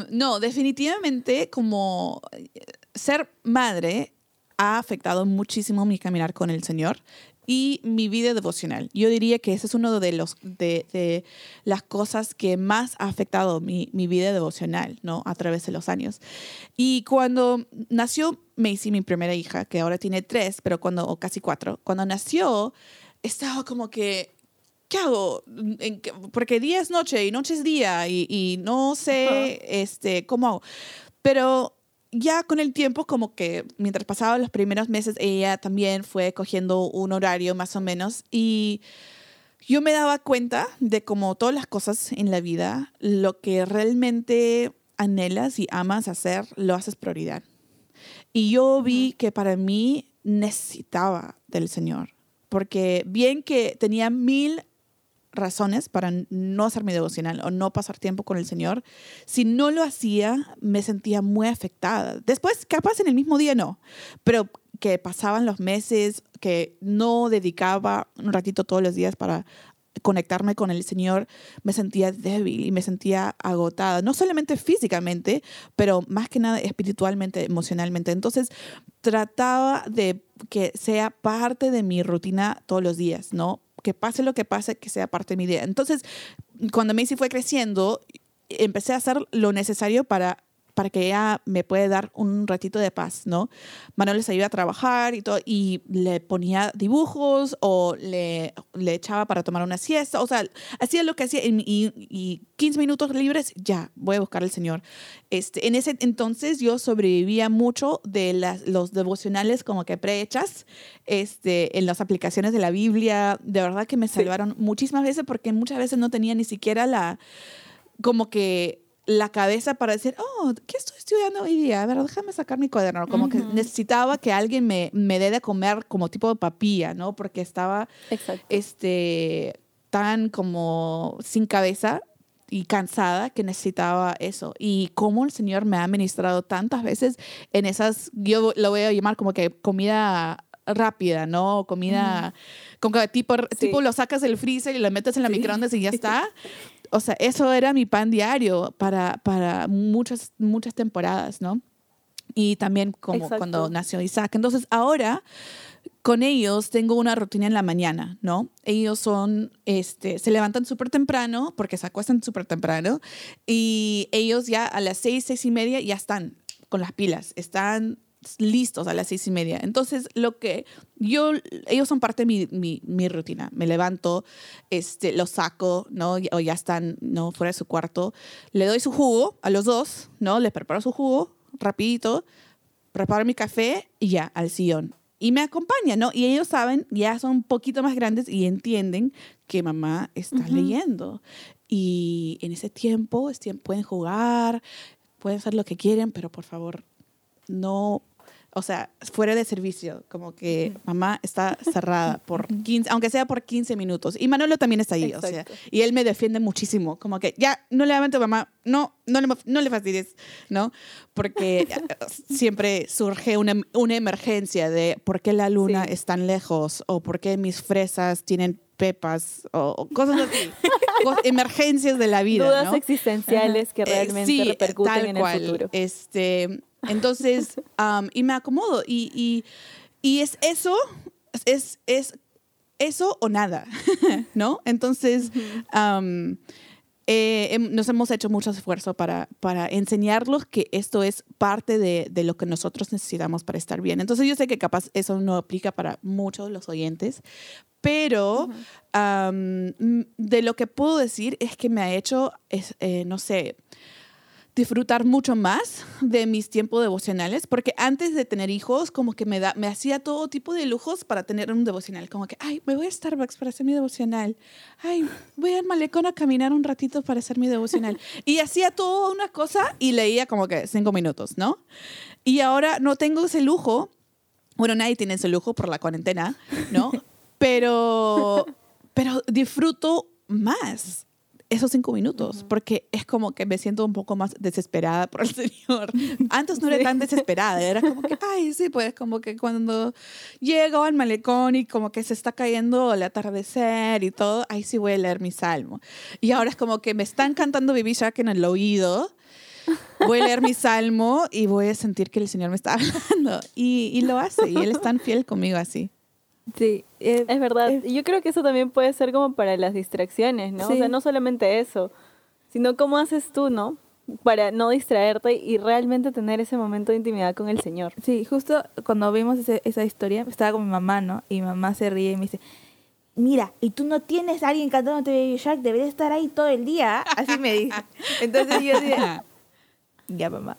No, definitivamente como eh, ser madre ha afectado muchísimo mi caminar con el Señor y mi vida devocional. Yo diría que ese es uno de, los, de, de las cosas que más ha afectado mi, mi vida devocional, ¿no? A través de los años. Y cuando nació Macy, mi primera hija, que ahora tiene tres, pero cuando, o casi cuatro, cuando nació, estaba como que, ¿qué hago? Porque día es noche y noche es día y, y no sé este, cómo hago. Pero ya con el tiempo, como que mientras pasaban los primeros meses, ella también fue cogiendo un horario más o menos y yo me daba cuenta de como todas las cosas en la vida, lo que realmente anhelas y amas hacer, lo haces prioridad. Y yo vi que para mí necesitaba del Señor, porque bien que tenía mil razones para no hacer mi devocional o no pasar tiempo con el Señor, si no lo hacía, me sentía muy afectada. Después, capaz en el mismo día no, pero que pasaban los meses, que no dedicaba un ratito todos los días para conectarme con el Señor, me sentía débil y me sentía agotada, no solamente físicamente, pero más que nada espiritualmente, emocionalmente. Entonces, trataba de que sea parte de mi rutina todos los días, ¿no? Que pase lo que pase, que sea parte de mi día. Entonces, cuando Macy fue creciendo, empecé a hacer lo necesario para para que ella me pueda dar un ratito de paz, ¿no? Manuel les ayuda a trabajar y todo, y le ponía dibujos o le, le echaba para tomar una siesta, o sea, hacía lo que hacía y, y- y 15 minutos libres, ya, voy a buscar al Señor. Este, en ese entonces yo sobrevivía mucho de las, los devocionales como que prehechas este, en las aplicaciones de la Biblia, de verdad que me salvaron muchísimas veces porque muchas veces no tenía ni siquiera la, como que la cabeza para decir, oh, ¿qué estoy estudiando hoy día? A ver, déjame sacar mi cuaderno. Como que necesitaba que alguien me, me dé de comer como tipo de papilla, ¿no? Porque estaba Exacto. este, tan como sin cabeza y cansada que necesitaba eso. Y cómo el Señor me ha ministrado tantas veces en esas, yo lo voy a llamar como que comida rápida, ¿no? Comida, como que tipo, tipo lo sacas del freezer y lo metes en la microondas y ya está. O sea, eso era mi pan diario para, para muchas, muchas temporadas, ¿no? Y también como Exacto. cuando nació Isaac. Entonces, ahora con ellos tengo una rutina en la mañana, ¿no? Ellos son, este, se levantan súper temprano porque se acuestan súper temprano y ellos ya a las seis, seis y media ya están con las pilas, están listos a las seis y media. Entonces, lo que yo, ellos son parte de mi, mi, mi rutina. Me levanto, este, los saco, ¿no? O ya están, ¿no? Fuera de su cuarto. Le doy su jugo a los dos, ¿no? Les preparo su jugo rapidito, preparo mi café y ya, al sillón. Y me acompañan, ¿no? Y ellos saben, ya son un poquito más grandes y entienden que mamá está leyendo. Y en ese tiempo, es tiempo, pueden jugar, pueden hacer lo que quieren, pero por favor, no, o sea, fuera de servicio, como que mamá está cerrada por 15, aunque sea por 15 minutos. Y Manolo también está ahí, o sea, y él me defiende muchísimo, como que ya, no le levantes mamá, no, no le, no le fastidies, ¿no? Porque eh, siempre surge una, una emergencia de por qué la luna Sí. es tan lejos o por qué mis fresas tienen pepas o, o cosas así, emergencias de la vida, Dudas ¿no? existenciales que Eh, realmente sí, repercuten en cual. el futuro. Este, entonces, am, y me acomodo. Y, y, y es eso, es, es eso o nada, ¿no? Entonces, eh, nos hemos hecho mucho esfuerzo para, para enseñarlos que esto es parte de, de lo que nosotros necesitamos para estar bien. Entonces yo sé que capaz eso no aplica para muchos de los oyentes, pero mm, de lo que puedo decir es que me ha hecho, es, eh, no sé, disfrutar mucho más de mis tiempos devocionales, porque antes de tener hijos, como que me, da, me hacía todo tipo de lujos para tener un devocional, como que, ay, me voy a Starbucks para hacer mi devocional, ay, voy al malecón a caminar un ratito para hacer mi devocional. Y hacía toda una cosa y leía como que cinco minutos, ¿no? Y ahora no tengo ese lujo, bueno, nadie tiene ese lujo por la cuarentena, ¿no? Pero, pero disfruto más esos cinco minutos, porque es como que me siento un poco más desesperada por el Señor. Antes no era Sí. tan desesperada, era como que, ay, sí, pues como que cuando llego al malecón y como que se está cayendo el atardecer y todo, ahí sí voy a leer mi salmo. Y ahora es como que me están cantando Baby Shark en el oído, voy a leer mi salmo y voy a sentir que el Señor me está hablando. Y, y lo hace, y Él es tan fiel conmigo así. Sí, eh, Es verdad. Y Yo creo que eso también puede ser como para las distracciones, ¿no? Sí. O sea, no solamente eso, sino cómo haces tú, ¿no? Para no distraerte y realmente tener ese momento de intimidad con el Señor. Sí, justo cuando vimos ese- esa historia, estaba con mi mamá, ¿no? Y mi mamá se ríe y me dice, mira, y tú no tienes a alguien cantándote Baby Shark, deberías estar ahí todo el día. Así me dice. Entonces yo dije, ya mamá.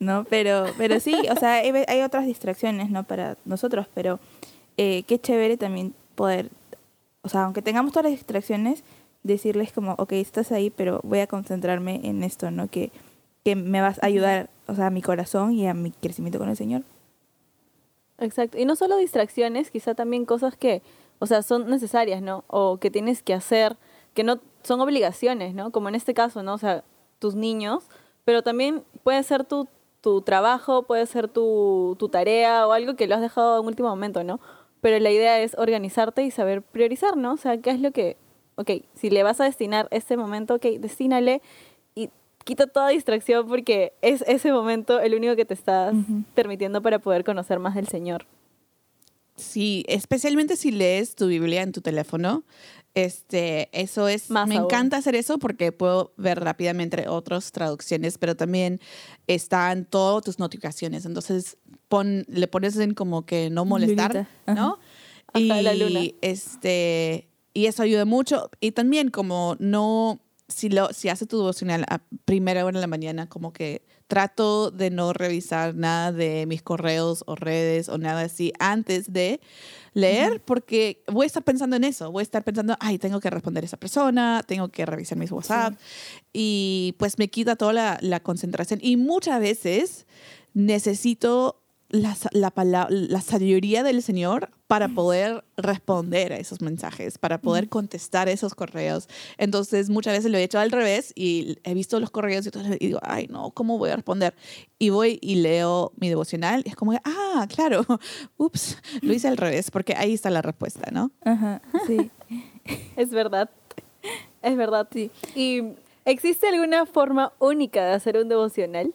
No, pero, pero sí, o sea, hay, hay otras distracciones, ¿no? Para nosotros, pero eh, qué chévere también poder, o sea, aunque tengamos todas las distracciones, decirles como, ok, estás ahí, pero voy a concentrarme en esto, ¿no? Que, que me vas a ayudar, o sea, a mi corazón y a mi crecimiento con el Señor. Exacto. Y no solo distracciones, quizá también cosas que, o sea, son necesarias, ¿no? O que tienes que hacer, que no son obligaciones, ¿no? Como en este caso, ¿no? O sea, tus niños, pero también puede ser tu, tu trabajo, puede ser tu, tu tarea o algo que lo has dejado en último momento, ¿no? Pero la idea es organizarte y saber priorizar, ¿no? O sea, ¿qué es lo que, ok, si le vas a destinar este momento, ok, destínale y quita toda distracción porque es ese momento el único que te estás permitiendo para poder conocer más del Señor. Sí, especialmente si lees tu Biblia en tu teléfono. Este, eso es, Más me aún. encanta hacer eso porque puedo ver rápidamente otras traducciones, pero también están todas tus notificaciones. Entonces, pon, le pones en como que no molestar, Lunita. ¿no? Ajá, y, la luna. este, y eso ayuda mucho. Y también como no, si, lo, si hace tu devocional a primera hora de la mañana, como que trato de no revisar nada de mis correos o redes o nada así antes de leer, porque voy a estar pensando en eso, voy a estar pensando, ay, tengo que responder a esa persona, tengo que revisar mis WhatsApp, y pues me quita toda la, la concentración. Y muchas veces necesito la, la, pala- la sabiduría del Señor para poder responder a esos mensajes, para poder contestar esos correos. Entonces, muchas veces lo he hecho al revés y he visto los correos y, todo, y digo, ay, no, ¿cómo voy a responder? Y voy y leo mi devocional y es como, ah, claro, ups, lo hice al revés, porque ahí está la respuesta, ¿no? Ajá, sí. Es verdad. Es verdad, sí. ¿Y existe alguna forma única de hacer un devocional?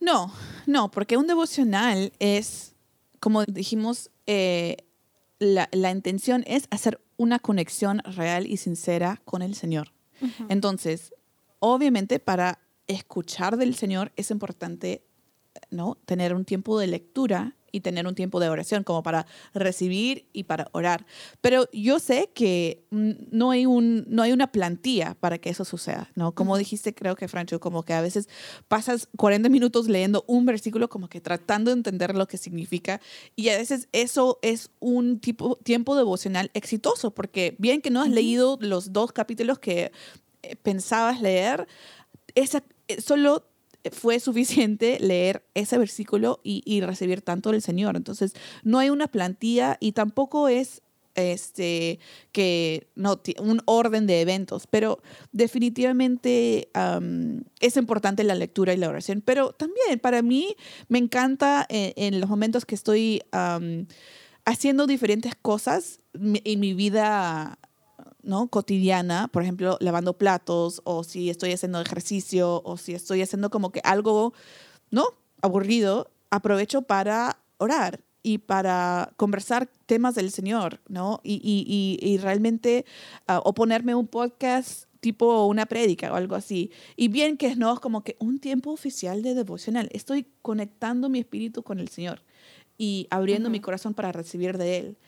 No, no, porque un devocional es, como dijimos, eh, la, la intención es hacer una conexión real y sincera con el Señor. Entonces, obviamente para escuchar del Señor es importante ¿no? tener un tiempo de lectura y tener un tiempo de oración como para recibir y para orar. Pero yo sé que no hay, un, no hay una plantilla para que eso suceda, ¿no? Como dijiste, creo que, Francho, como que a veces pasas 40 minutos leyendo un versículo como que tratando de entender lo que significa y a veces eso es un tipo, tiempo devocional exitoso porque bien que no has leído los dos capítulos que eh, pensabas leer, esa, eh, solo fue suficiente leer ese versículo y, y recibir tanto del Señor. Entonces, no hay una plantilla y tampoco es este que no un orden de eventos, pero definitivamente am, es importante la lectura y la oración. Pero también para mí me encanta eh, en los momentos que estoy haciendo diferentes cosas en mi vida ¿no? cotidiana, por ejemplo, lavando platos o si estoy haciendo ejercicio o si estoy haciendo como que algo, ¿no? aburrido, aprovecho para orar y para conversar temas del Señor, ¿no? Y, y, y, y realmente, ah, o ponerme un podcast tipo una prédica o algo así. Y bien que no es como que un tiempo oficial de devocional. Estoy conectando mi espíritu con el Señor y abriendo mi corazón para recibir de Él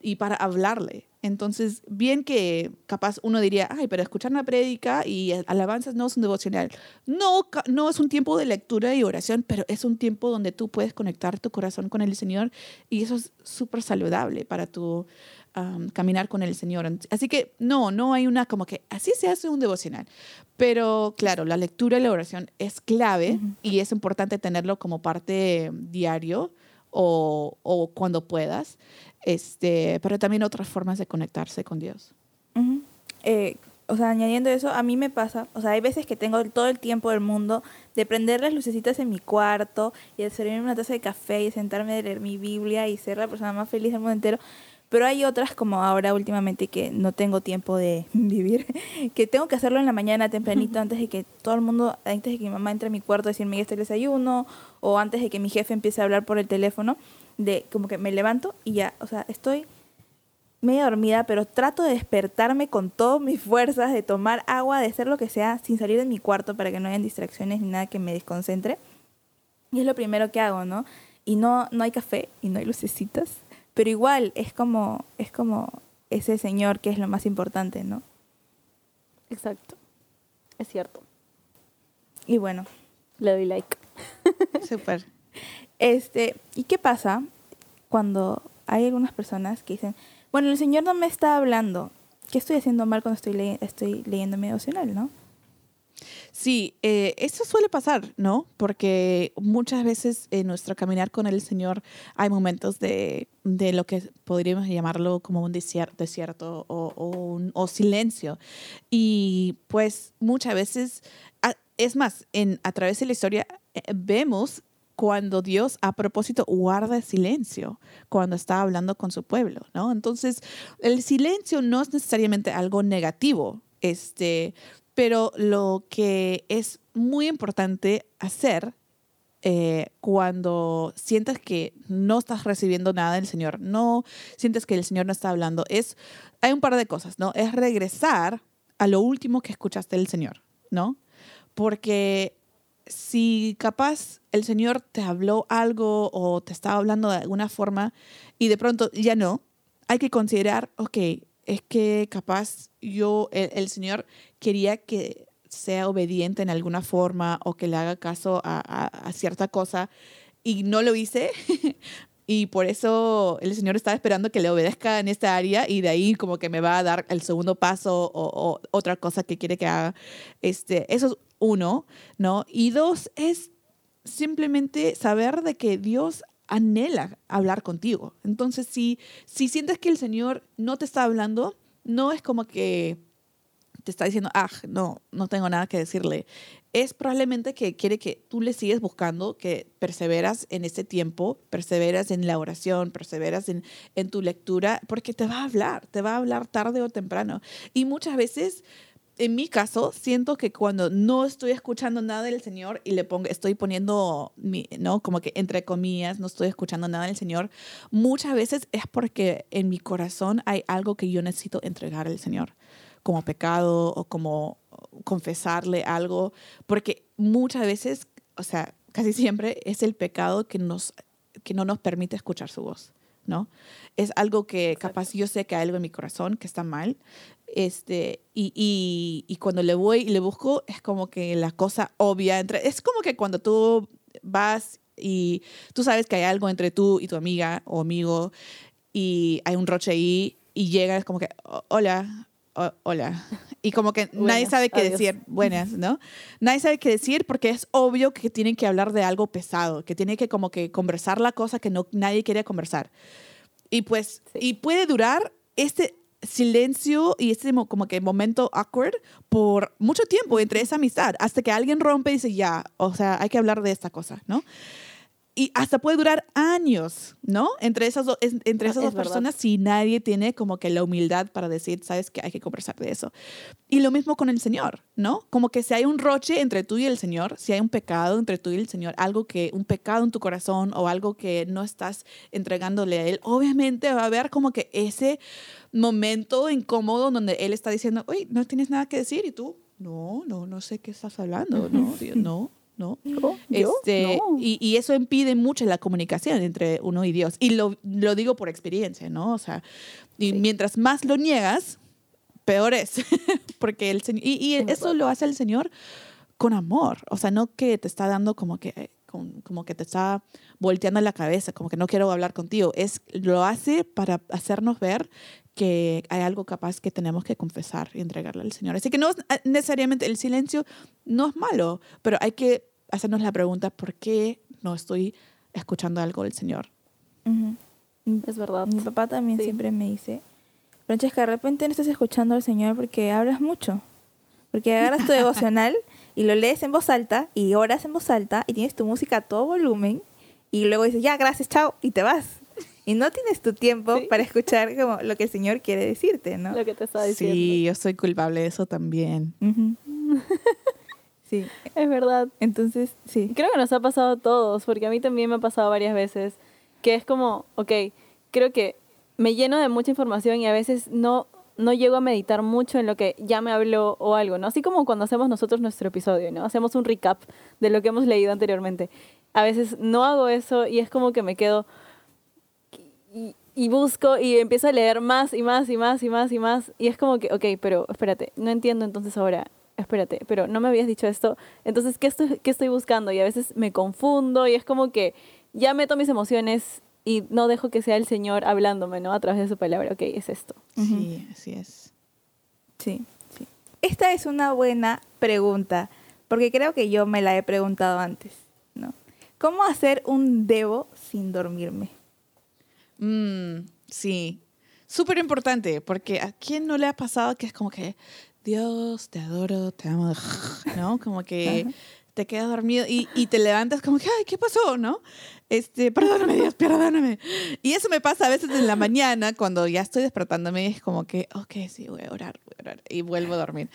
y para hablarle. Entonces, bien que capaz uno diría, ay, pero escuchar una prédica y alabanzas no es un devocional. No, no es un tiempo de lectura y oración, pero es un tiempo donde tú puedes conectar tu corazón con el Señor y eso es súper saludable para tu caminar con el Señor. Así que no, no hay una como que así se hace un devocional. Pero claro, la lectura y la oración es clave y es importante tenerlo como parte diario o, o cuando puedas. Este, pero también otras formas de conectarse con Dios. eh, o sea, añadiendo eso, a mí me pasa, o sea, hay veces que tengo todo el tiempo del mundo de prender las lucecitas en mi cuarto y de servirme una taza de café y sentarme a leer mi Biblia y ser la persona más feliz del mundo entero. Pero hay otras como ahora últimamente que no tengo tiempo de vivir, que tengo que hacerlo en la mañana tempranito antes de que todo el mundo, antes de que mi mamá entre a mi cuarto a decirme ya está el desayuno o antes de que mi jefe empiece a hablar por el teléfono, de como que me levanto y ya, o sea, estoy medio dormida, pero trato de despertarme con todas mis fuerzas, de tomar agua, de hacer lo que sea sin salir de mi cuarto para que no hayan distracciones ni nada que me desconcentre. Y es lo primero que hago, ¿no? Y no, no hay café y no hay lucecitas pero igual es como, es como ese Señor que es lo más importante, ¿no? Exacto. Es cierto. Y bueno. Le doy like. Súper. Este, ¿y qué pasa cuando hay algunas personas que dicen, bueno, el Señor no me está hablando? ¿Qué estoy haciendo mal cuando estoy, estoy leyendo mi devocional, no? Sí, eh, eso suele pasar, ¿no? Porque muchas veces en nuestro caminar con el Señor hay momentos de, de lo que podríamos llamarlo como un desierto, o, o, o, silencio. Y pues muchas veces, es más, en, a través de la historia eh, vemos cuando Dios a propósito guarda silencio cuando está hablando con su pueblo, ¿no? Entonces, el silencio no es necesariamente algo negativo, este, pero lo que es muy importante hacer eh, cuando sientas que no estás recibiendo nada del Señor, no sientes que el Señor no está hablando, es, hay un par de cosas, ¿no? Es regresar a lo último que escuchaste del Señor, ¿no? Porque si capaz el Señor te habló algo o te estaba hablando de alguna forma y de pronto ya no, hay que considerar, ok, es que capaz yo, el, Señor quería que sea obediente en alguna forma o que le haga caso a, cierta cosa y no lo hice. y por eso el Señor estaba esperando que le obedezca en esta área y de ahí como que me va a dar el segundo paso o, otra cosa que quiere que haga. Este, eso es uno, ¿no? Y dos es simplemente saber de que Dios anhela hablar contigo. Entonces, si, si sientes que el Señor no te está hablando, no es como que te está diciendo, ah, no, no tengo nada que decirle. Es probablemente que quiere que tú le sigues buscando, que perseveras en ese tiempo, perseveras en la oración, perseveras en, en tu lectura, porque te va a hablar, te va a hablar tarde o temprano. Y muchas veces en mi caso, siento que cuando no estoy escuchando nada del Señor y le pongo, estoy poniendo, mi, ¿no? Como que entre comillas, no estoy escuchando nada del Señor, muchas veces es porque en mi corazón hay algo que yo necesito entregar al Señor, como pecado o como confesarle algo, porque muchas veces, o sea, casi siempre es el pecado que, nos, que no nos permite escuchar su voz. ¿no? Es algo que capaz yo sé que hay algo en mi corazón que está mal este, y, y, y, cuando le voy y le busco, es como que la cosa obvia entre. Es como que cuando tú vas y tú sabes que hay algo entre tú y tu amiga o amigo y hay un roche ahí y llegas como que, hola, hola. Y como que nadie sabe qué decir, buenas, ¿no? Nadie sabe qué decir porque es obvio que tienen que hablar de algo pesado, que tienen que como que conversar la cosa que no, nadie quiere conversar. Y pues, y puede durar este, silencio y este como que momento awkward por mucho tiempo entre esa amistad, hasta que alguien rompe y dice, ya, o sea, hay que hablar de esta cosa, ¿no? Y hasta puede durar años, ¿no? Entre esas, do- es- entre Ah, esas es dos verdad. personas, si nadie tiene como que la humildad para decir, sabes que hay que conversar de eso. Y lo mismo con el Señor, ¿no? Como que si hay un roche entre tú y el Señor, si hay un pecado entre tú y el Señor, algo que, un pecado en tu corazón o algo que no estás entregándole a Él, obviamente va a haber como que ese momento incómodo donde Él está diciendo, oye, no tienes nada que decir y tú, no, no, no sé qué estás hablando, no, Dios, no, no. ¿Yo? Este, No. y, y eso impide mucho la comunicación entre uno y Dios. Y lo, lo digo por experiencia, ¿no? O sea, y Sí. mientras más lo niegas, peor es. Porque el Señor, y, y Es eso lo hace el Señor con amor. O sea, no que te está dando como que, como que te está volteando la cabeza, como que no quiero hablar contigo. Es, lo hace para hacernos ver que hay algo capaz que tenemos que confesar y entregarle al Señor. Así que no es eh, necesariamente el silencio no es malo, pero hay que hacernos la pregunta, ¿por qué no estoy escuchando algo del Señor? Ujú. Es verdad. Mi papá también Sí. siempre me dice, Francesca, de repente no estás escuchando al Señor porque hablas mucho. Porque agarras tu devocional y lo lees en voz alta y oras en voz alta y tienes tu música a todo volumen y luego dices, ya, gracias, chao, y te vas. Y no tienes tu tiempo Sí. para escuchar como lo que el Señor quiere decirte, ¿no? Lo que te estaba diciendo. Sí, yo soy culpable de eso también. Ujú. sí, Es verdad. entonces, sí. Creo que nos ha pasado a todos, porque a mí también me ha pasado varias veces, que es como, ok, creo que me lleno de mucha información y a veces no, no llego a meditar mucho en lo que ya me habló o algo, ¿no? Así como cuando hacemos nosotros nuestro episodio, ¿no? Hacemos un recap de lo que hemos leído anteriormente. A veces no hago eso y es como que me quedo y, y busco y empiezo a leer más y más y más y más y más y es como que, ok, pero espérate, no entiendo entonces ahora, espérate, pero no me habías dicho esto, entonces, ¿qué estoy, qué estoy buscando? Y a veces me confundo y es como que ya meto mis emociones y no dejo que sea el Señor hablándome, ¿no? A través de su palabra, ok, es esto. Sí, así es. Sí, sí. Esta es una buena pregunta, porque creo que yo me la he preguntado antes, ¿no? ¿Cómo hacer un debo sin dormirme? Mm, sí, súper importante, porque a quién no le ha pasado que es como que, Dios, te adoro, te amo, ¿no? Como que Ajá. te quedas dormido y, y te levantas como que, ay, ¿qué pasó, no? Este, perdóname, Dios, perdóname. Y eso me pasa a veces en la mañana cuando ya estoy despertándome, es como que, ok, sí, voy a orar, voy a orar, y vuelvo a dormir.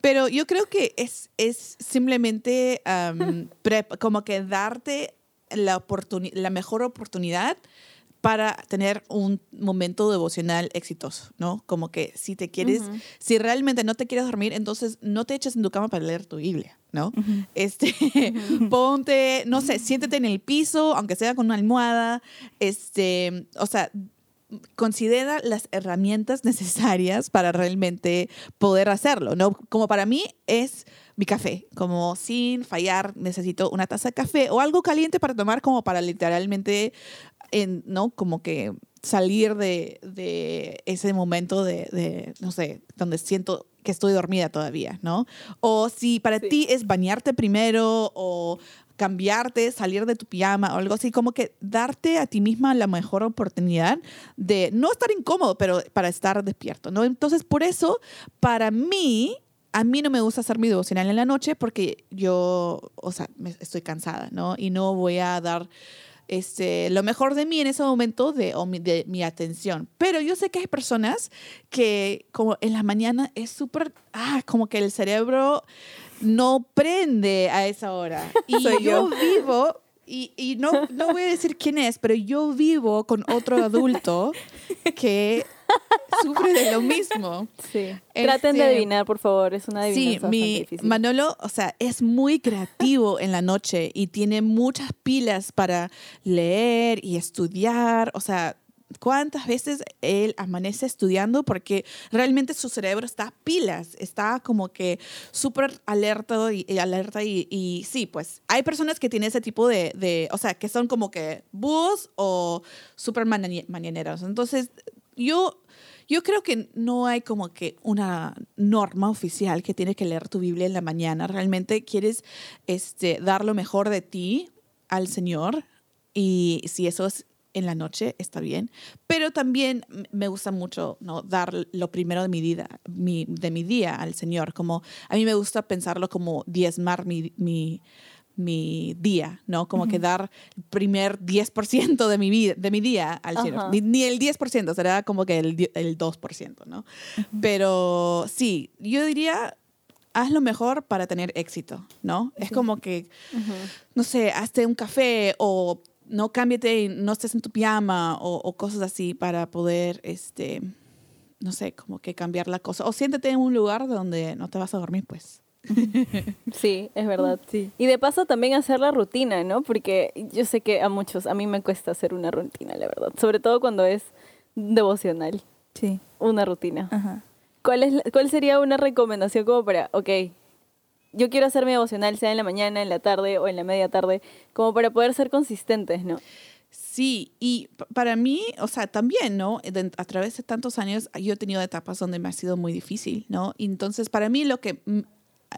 Pero yo creo que es, es simplemente prep- como que darte la, la mejor oportunidad para tener un momento devocional exitoso, ¿no? Como que si te quieres, si realmente no te quieres dormir, entonces no te eches en tu cama para leer tu Biblia, ¿no? Este, ponte, no sé, siéntete en el piso, aunque sea con una almohada, este, o sea, considera las herramientas necesarias para realmente poder hacerlo, ¿no? Como para mí es mi café, como sin fallar necesito una taza de café o algo caliente para tomar como para literalmente, en, ¿no? Como que salir de, de ese momento de, de, no sé, donde siento que estoy dormida todavía, ¿no? O si para Sí. ti es bañarte primero o cambiarte, salir de tu pijama o algo así, como que darte a ti misma la mejor oportunidad de no estar incómodo, pero para estar despierto, ¿no? Entonces, por eso, para mí, a mí no me gusta hacer mi devocional en la noche porque yo, o sea, me- estoy cansada, ¿no? Y no voy a dar este, lo mejor de mí en ese momento de, o mi, de mi atención. Pero yo sé que hay personas que como en la mañana es súper, ah, como que el cerebro no prende a esa hora. Y Soy yo, yo. vivo, y, y no, no voy a decir quién es, pero yo vivo con otro adulto que sufre de lo mismo. Sí. Traten de Este, adivinar, por favor, es una Sí, adivinanza mi bastante difícil. Manolo, o sea, es muy creativo en la noche y tiene muchas pilas para leer y estudiar. O sea, ¿cuántas veces él amanece estudiando? Porque realmente su cerebro está a pilas, está como que súper alerta y, y alerta. Y, y sí, pues hay personas que tienen ese tipo de, de o sea, que son como que búhos o súper mañane- mañaneros. Entonces, yo yo creo que no hay como que una norma oficial que tienes que leer tu Biblia en la mañana. Realmente quieres este, dar lo mejor de ti al Señor y si eso es en la noche, está bien. Pero también me gusta mucho ¿no? dar lo primero de mi vida, de mi día al Señor. Como a mí me gusta pensarlo como diezmar mi, mi día, ¿no? Como que dar el primer 10% de mi, vida, de mi día al. Señor. Ni, ni el 10%, será como que el, el 2%, ¿no? Pero sí, yo diría, haz lo mejor para tener éxito, ¿no? Es como que, no sé, hazte un café o no cámbiate no estés en tu pijama o, o cosas así para poder, este, no sé, como que cambiar la cosa. O siéntete en un lugar donde no te vas a dormir, pues. Sí, es verdad. Sí. Y de paso también hacer la rutina, ¿no? Porque yo sé que a muchos, a mí me cuesta hacer una rutina, la verdad. Sobre todo cuando es devocional, Sí. una rutina. Ajá. ¿Cuál, es, ¿Cuál sería una recomendación como para, ok, yo quiero hacer mi devocional, sea en la mañana, en la tarde o en la media tarde, como para poder ser consistentes, ¿no? Sí, y para mí, o sea, también, ¿no? A través de tantos años, yo he tenido etapas donde me ha sido muy difícil, ¿no? Y entonces, para mí, lo que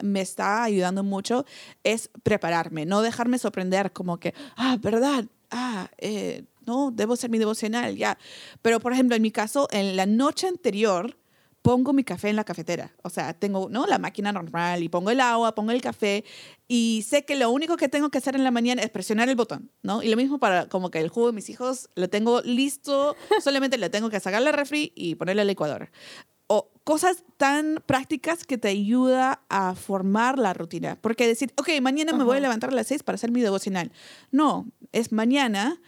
me está ayudando mucho es prepararme, no dejarme sorprender como que, ah, ¿verdad? Ah, eh, no, debo ser mi devocional, ya. Pero, por ejemplo, en mi caso, en la noche anterior, pongo mi café en la cafetera. O sea, tengo ¿no? la máquina normal y pongo el agua, pongo el café y sé que lo único que tengo que hacer en la mañana es presionar el botón, ¿no? Y lo mismo para como que el jugo de mis hijos lo tengo listo, solamente le tengo que sacar la refri y ponerle al licuadora. O cosas tan prácticas que te ayuda a formar la rutina. Porque decir, ok, mañana me voy a levantar a las 6 para hacer mi devocional. No, es mañana.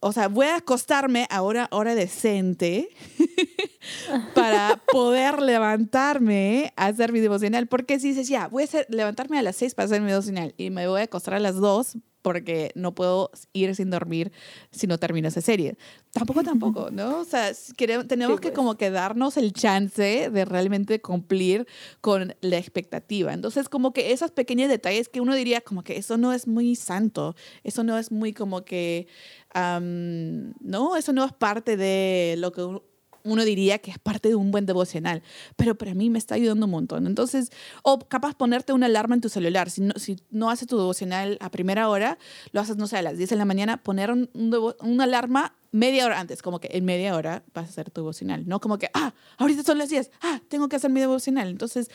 O sea, voy a acostarme a hora, hora decente para poder levantarme a hacer mi devocional. Porque si dices, ya, voy a hacer, levantarme a las 6 para hacer mi devocional y me voy a acostar a las 2 porque no puedo ir sin dormir si no termino esa serie. Tampoco, tampoco, ¿no? O sea, queremos, tenemos Sí, que pues. como que darnos el chance de realmente cumplir con la expectativa. Entonces, como que esos pequeños detalles que uno diría como que eso no es muy santo, eso no es muy como que, no, eso no es parte de lo que uno diría que es parte de un buen devocional, pero para mí me está ayudando un montón. Entonces, o capaz ponerte una alarma en tu celular. Si no, si no haces tu devocional a primera hora, lo haces, no sé, a las 10 de la mañana, poner un, un devo- una alarma media hora antes, como que en media hora vas a hacer tu devocional. No como que, ah, ahorita son las 10, ah, tengo que hacer mi devocional. Entonces,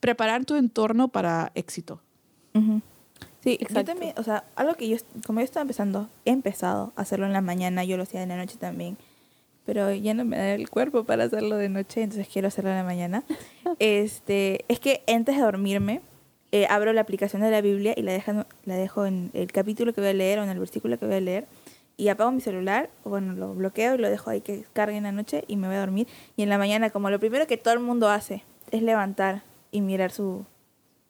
preparar tu entorno para éxito. Ujú. Sí, yo Exacto. también, o sea, algo que yo, como yo estaba empezando, he empezado a hacerlo en la mañana, yo lo hacía en la noche también, pero ya no me da el cuerpo para hacerlo de noche, entonces quiero hacerlo en la mañana. Este, es que antes de dormirme, eh, abro la aplicación de la Biblia y la, dejan- la dejo en el capítulo que voy a leer o en el versículo que voy a leer y apago mi celular, o bueno, lo bloqueo y lo dejo ahí que cargue en la noche y me voy a dormir. Y en la mañana, como lo primero que todo el mundo hace es levantar y mirar su,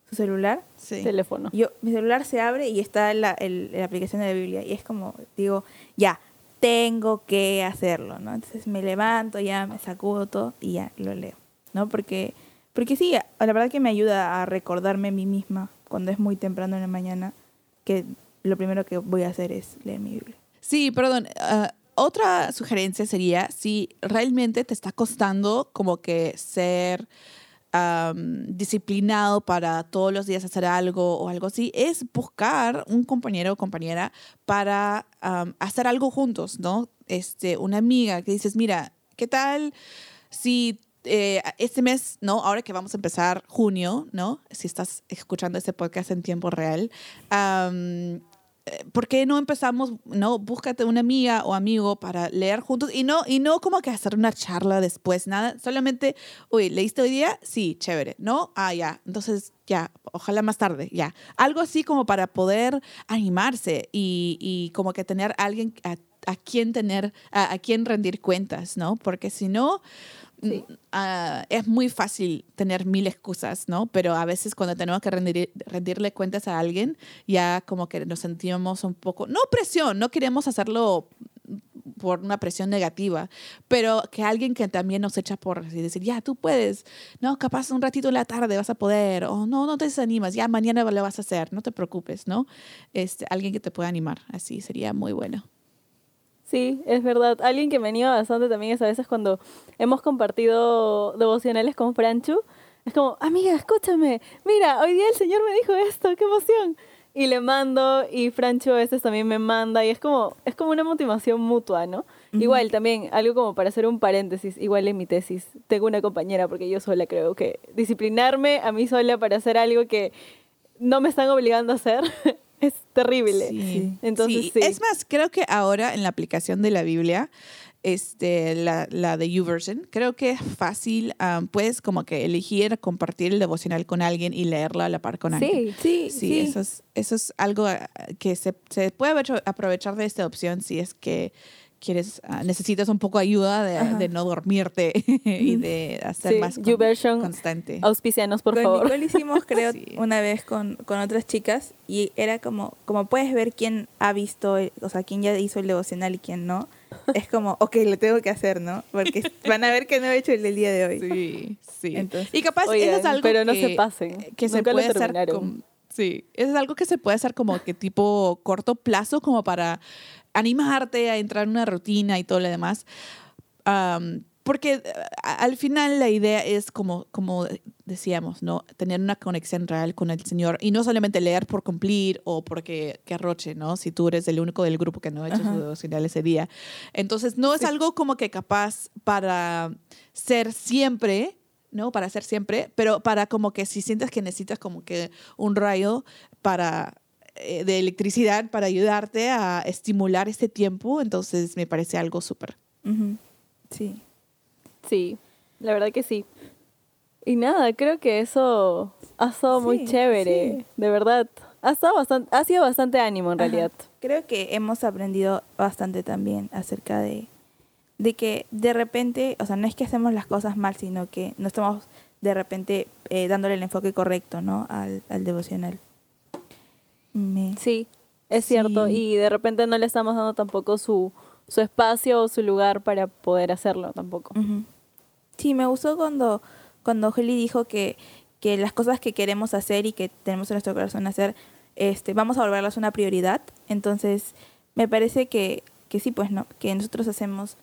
su celular, Sí. Teléfono. yo, mi celular se abre y está la, el- la aplicación de la Biblia. Y es como, digo, ya, tengo que hacerlo, ¿no? Entonces me levanto, ya me sacudo todo y ya lo leo, ¿no? Porque, porque sí, la verdad que me ayuda a recordarme a mí misma cuando es muy temprano en la mañana que lo primero que voy a hacer es leer mi Biblia. Sí, perdón. ah, otra sugerencia sería si realmente te está costando como que ser am, disciplinado para todos los días hacer algo o algo así, es buscar un compañero o compañera para hacer algo juntos, ¿no? Este, una amiga que dices, mira, ¿qué tal si eh, este mes, ¿no? Ahora que vamos a empezar junio, ¿no? Si estás escuchando este podcast en tiempo real, eh, ¿por qué no empezamos, no? Búscate una amiga o amigo para leer juntos y no, y no como que hacer una charla después, nada. Solamente, uy, ¿leíste hoy día? Sí, chévere, ¿no? Ah, ya. Entonces, ya, ojalá más tarde, ya. Algo así como para poder animarse y, como que tener alguien a, a quien tener, a, a quien rendir cuentas, ¿no? Porque si no, Ah, es muy fácil tener mil excusas, ¿no? Pero a veces cuando tenemos que rendir, rendirle cuentas a alguien, ya como que nos sentimos un poco, no presión, no queremos hacerlo por una presión negativa, pero que alguien que también nos echa por y decir, ya, tú puedes, no, capaz un ratito en la tarde vas a poder, o no, no te desanimas, ya mañana lo vas a hacer, no te preocupes, ¿no? Este, alguien que te pueda animar, así sería muy bueno. Sí, es verdad. Alguien que me anima bastante también es a veces cuando hemos compartido devocionales con Franchu. Es como, amiga, escúchame, mira, hoy día el Señor me dijo esto, qué emoción. Y le mando y Franchu a veces también me manda y es como, es como una motivación mutua, ¿no? Igual también, algo como para hacer un paréntesis, igual en mi tesis, tengo una compañera porque yo sola creo que disciplinarme a mí sola para hacer algo que no me están obligando a hacer Es terrible. Sí. Entonces, Sí. sí. Es más, creo que ahora en la aplicación de la Biblia, este, la, la de YouVersion, creo que es fácil, um, puedes como que elegir compartir el devocional con alguien y leerlo a la par con alguien. Sí, Sí, Sí, Eso, es, eso es algo ah, que se, se puede apro- aprovechar de esta opción si es que quieres, ah, necesitas un poco de ayuda de, de no dormirte y de hacer Sí, más con- YouVersion, constante. Auspicianos, por con favor. Nicole hicimos, creo, Sí. una vez con, con otras chicas y era como, como puedes ver quién ha visto, el- o sea, quién ya hizo el devocional y quién no. Es como, ok, lo tengo que hacer, ¿no? Porque van a ver que no he hecho el del día de hoy. Sí, sí. Entonces- y capaz Oigan, eso es algo pero no que, se pasen. que se Nunca lo puede hacer como, sí, eso es algo que se puede hacer como que tipo corto plazo como para animarte a entrar en una rutina y todo lo demás. Am, porque al final la idea es como, como decíamos, ¿no? Tener una conexión real con el Señor y no solamente leer por cumplir o porque que arroche, ¿no? Si tú eres el único del grupo que no ha hecho Ajá. su devocional ese día. Entonces, no es algo como que capaz para ser siempre, ¿no? Para ser siempre, pero para como que si sientes que necesitas como que un rayo para eh, de electricidad para ayudarte a estimular este tiempo, entonces me parece algo súper. Sí. Sí, la verdad que sí. Y nada, creo que eso ha estado muy chévere, sí. de verdad. Ha, estado bastante, ha sido bastante ánimo en Ajá. realidad. Creo que hemos aprendido bastante también acerca de, de que de repente, o sea, no es que hacemos las cosas mal, sino que no estamos de repente eh, dándole el enfoque correcto, ¿no? Al, al devocional. Me- Sí, es cierto. Sí. Y de repente no le estamos dando tampoco su, su espacio o su lugar para poder hacerlo tampoco. Sí, me gustó cuando, cuando Heli dijo que, que las cosas que queremos hacer y que tenemos en nuestro corazón hacer, este, vamos a volverlas una prioridad. Entonces, me parece que, que sí, pues no, que nosotros hacemos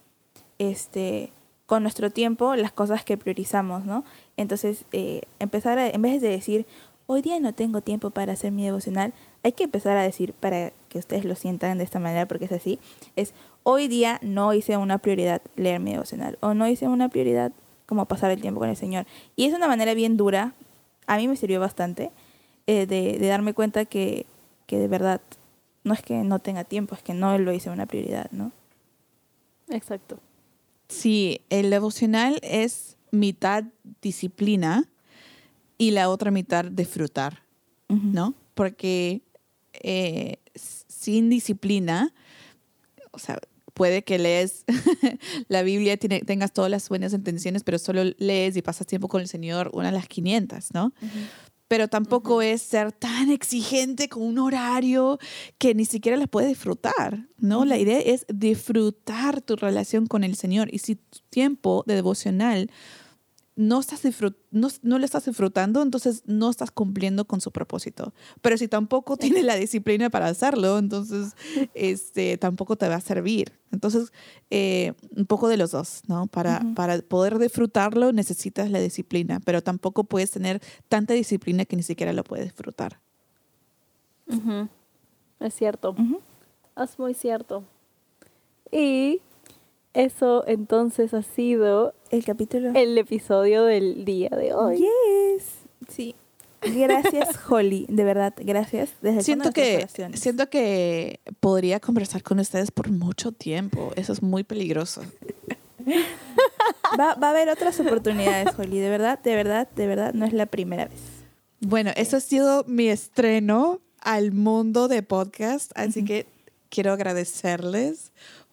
este con nuestro tiempo las cosas que priorizamos, ¿no? Entonces, eh, empezar a, en vez de decir, hoy día no tengo tiempo para hacer mi devocional, hay que empezar a decir, para que ustedes lo sientan de esta manera, porque es así, es, hoy día no hice una prioridad leer mi devocional, o no hice una prioridad como pasar el tiempo con el Señor. Y es una manera bien dura, a mí me sirvió bastante, eh, de, de darme cuenta que, que de verdad no es que no tenga tiempo, es que no lo hice una prioridad, ¿no? Exacto. Sí, el devocional es mitad disciplina y la otra mitad disfrutar. ¿no? Porque eh, sin disciplina, o sea, puede que lees la Biblia, tiene- tengas todas las buenas intenciones, pero solo lees y pasas tiempo con el Señor una de las 500, ¿no? Pero tampoco es ser tan exigente con un horario que ni siquiera la puedes disfrutar, ¿no? La idea es disfrutar tu relación con el Señor. Y si tu tiempo de devocional no, estás no, no lo estás disfrutando, entonces no estás cumpliendo con su propósito. Pero si tampoco tienes la disciplina para hacerlo, entonces este, tampoco te va a servir. Entonces, eh, un poco de los dos, ¿no? Para, para poder disfrutarlo necesitas la disciplina, pero tampoco puedes tener tanta disciplina que ni siquiera lo puedes disfrutar. Es cierto. Es muy cierto. Y eso entonces ha sido El capítulo. el episodio del día de hoy. Yes. Sí. Gracias, Holly. De verdad, gracias. Desde el Siento fondo de que, siento que podría conversar con ustedes por mucho tiempo. Eso es muy peligroso. Va, va a haber otras oportunidades, Holly. De verdad, de verdad, de verdad, no es la primera vez. Bueno, eso ha sido mi estreno al mundo de podcast, así que quiero agradecerles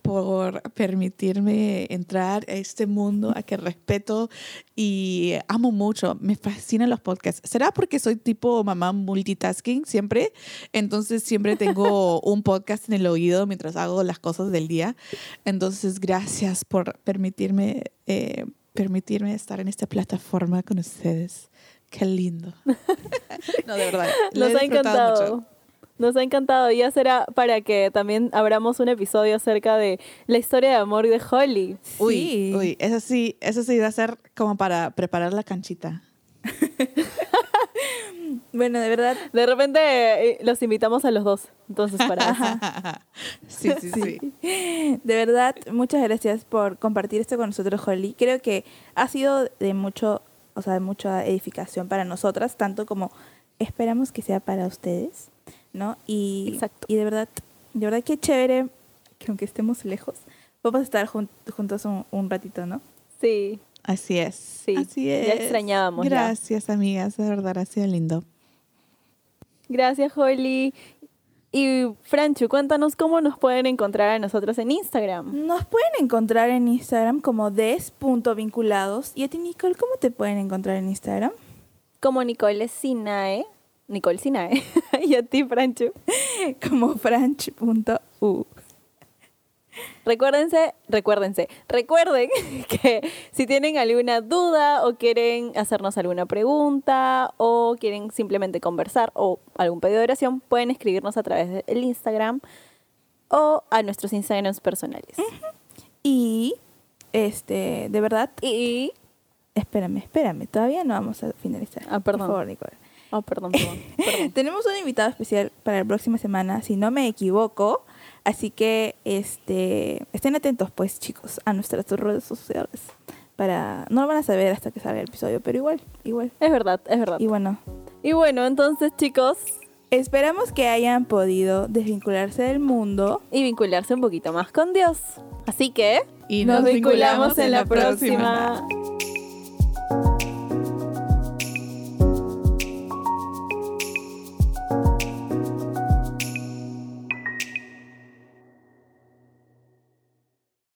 por permitirme entrar a este mundo a que respeto y amo mucho. Me fascinan los podcasts. ¿Será porque soy tipo mamá multitasking siempre? Entonces siempre tengo un podcast en el oído mientras hago las cosas del día. Entonces, gracias por permitirme, eh, permitirme estar en esta plataforma con ustedes. Qué lindo. no, de verdad. Nos ha encantado. mucho. Nos ha encantado. Ya será para que también abramos un episodio acerca de la historia de amor de Holly. Uy, Sí. uy, eso sí, eso sí va a ser como para preparar la canchita. Bueno, de verdad, De repente eh, los invitamos a los dos. Entonces, para eso. sí, sí, sí. de verdad, muchas gracias por compartir esto con nosotros, Holly. Creo que ha sido de mucho, o sea, de mucha edificación para nosotras, tanto como esperamos que sea para ustedes. ¿No? Y, Exacto. y de verdad, de verdad que chévere que aunque estemos lejos, vamos a estar jun- juntos un, un ratito, ¿no? Sí. Así es. Sí, Así ya es. extrañábamos ya. Gracias, amigas. De verdad, ha sido lindo. Gracias, Holly. Y Franchu, cuéntanos cómo nos pueden encontrar a nosotros en Instagram. Nos pueden encontrar en Instagram como des.vinculados. Y a ti, Nicole, ¿cómo te pueden encontrar en Instagram? Como Nicole Sinae. Nicole Sinae. y a ti, Franchu. Como franch.u. Recuérdense, recuérdense, recuerden que si tienen alguna duda o quieren hacernos alguna pregunta o quieren simplemente conversar o algún pedido de oración, pueden escribirnos a través del Instagram o a nuestros Instagrams personales. Y, este, de verdad, Y... espérame, espérame, todavía no vamos a finalizar. Ah, perdón. Por favor, Nicole. Oh, perdón, perdón, perdón. Tenemos un invitado especial para la próxima semana, si no me equivoco. Así que este, estén atentos, pues, chicos, a nuestras redes sociales. Para, no lo van a saber hasta que salga el episodio, pero igual, igual. Es verdad, es verdad. Y bueno, Y bueno, entonces chicos, esperamos que hayan podido desvincularse del mundo. y vincularse un poquito más con Dios. Así que Y nos vinculamos en la próxima.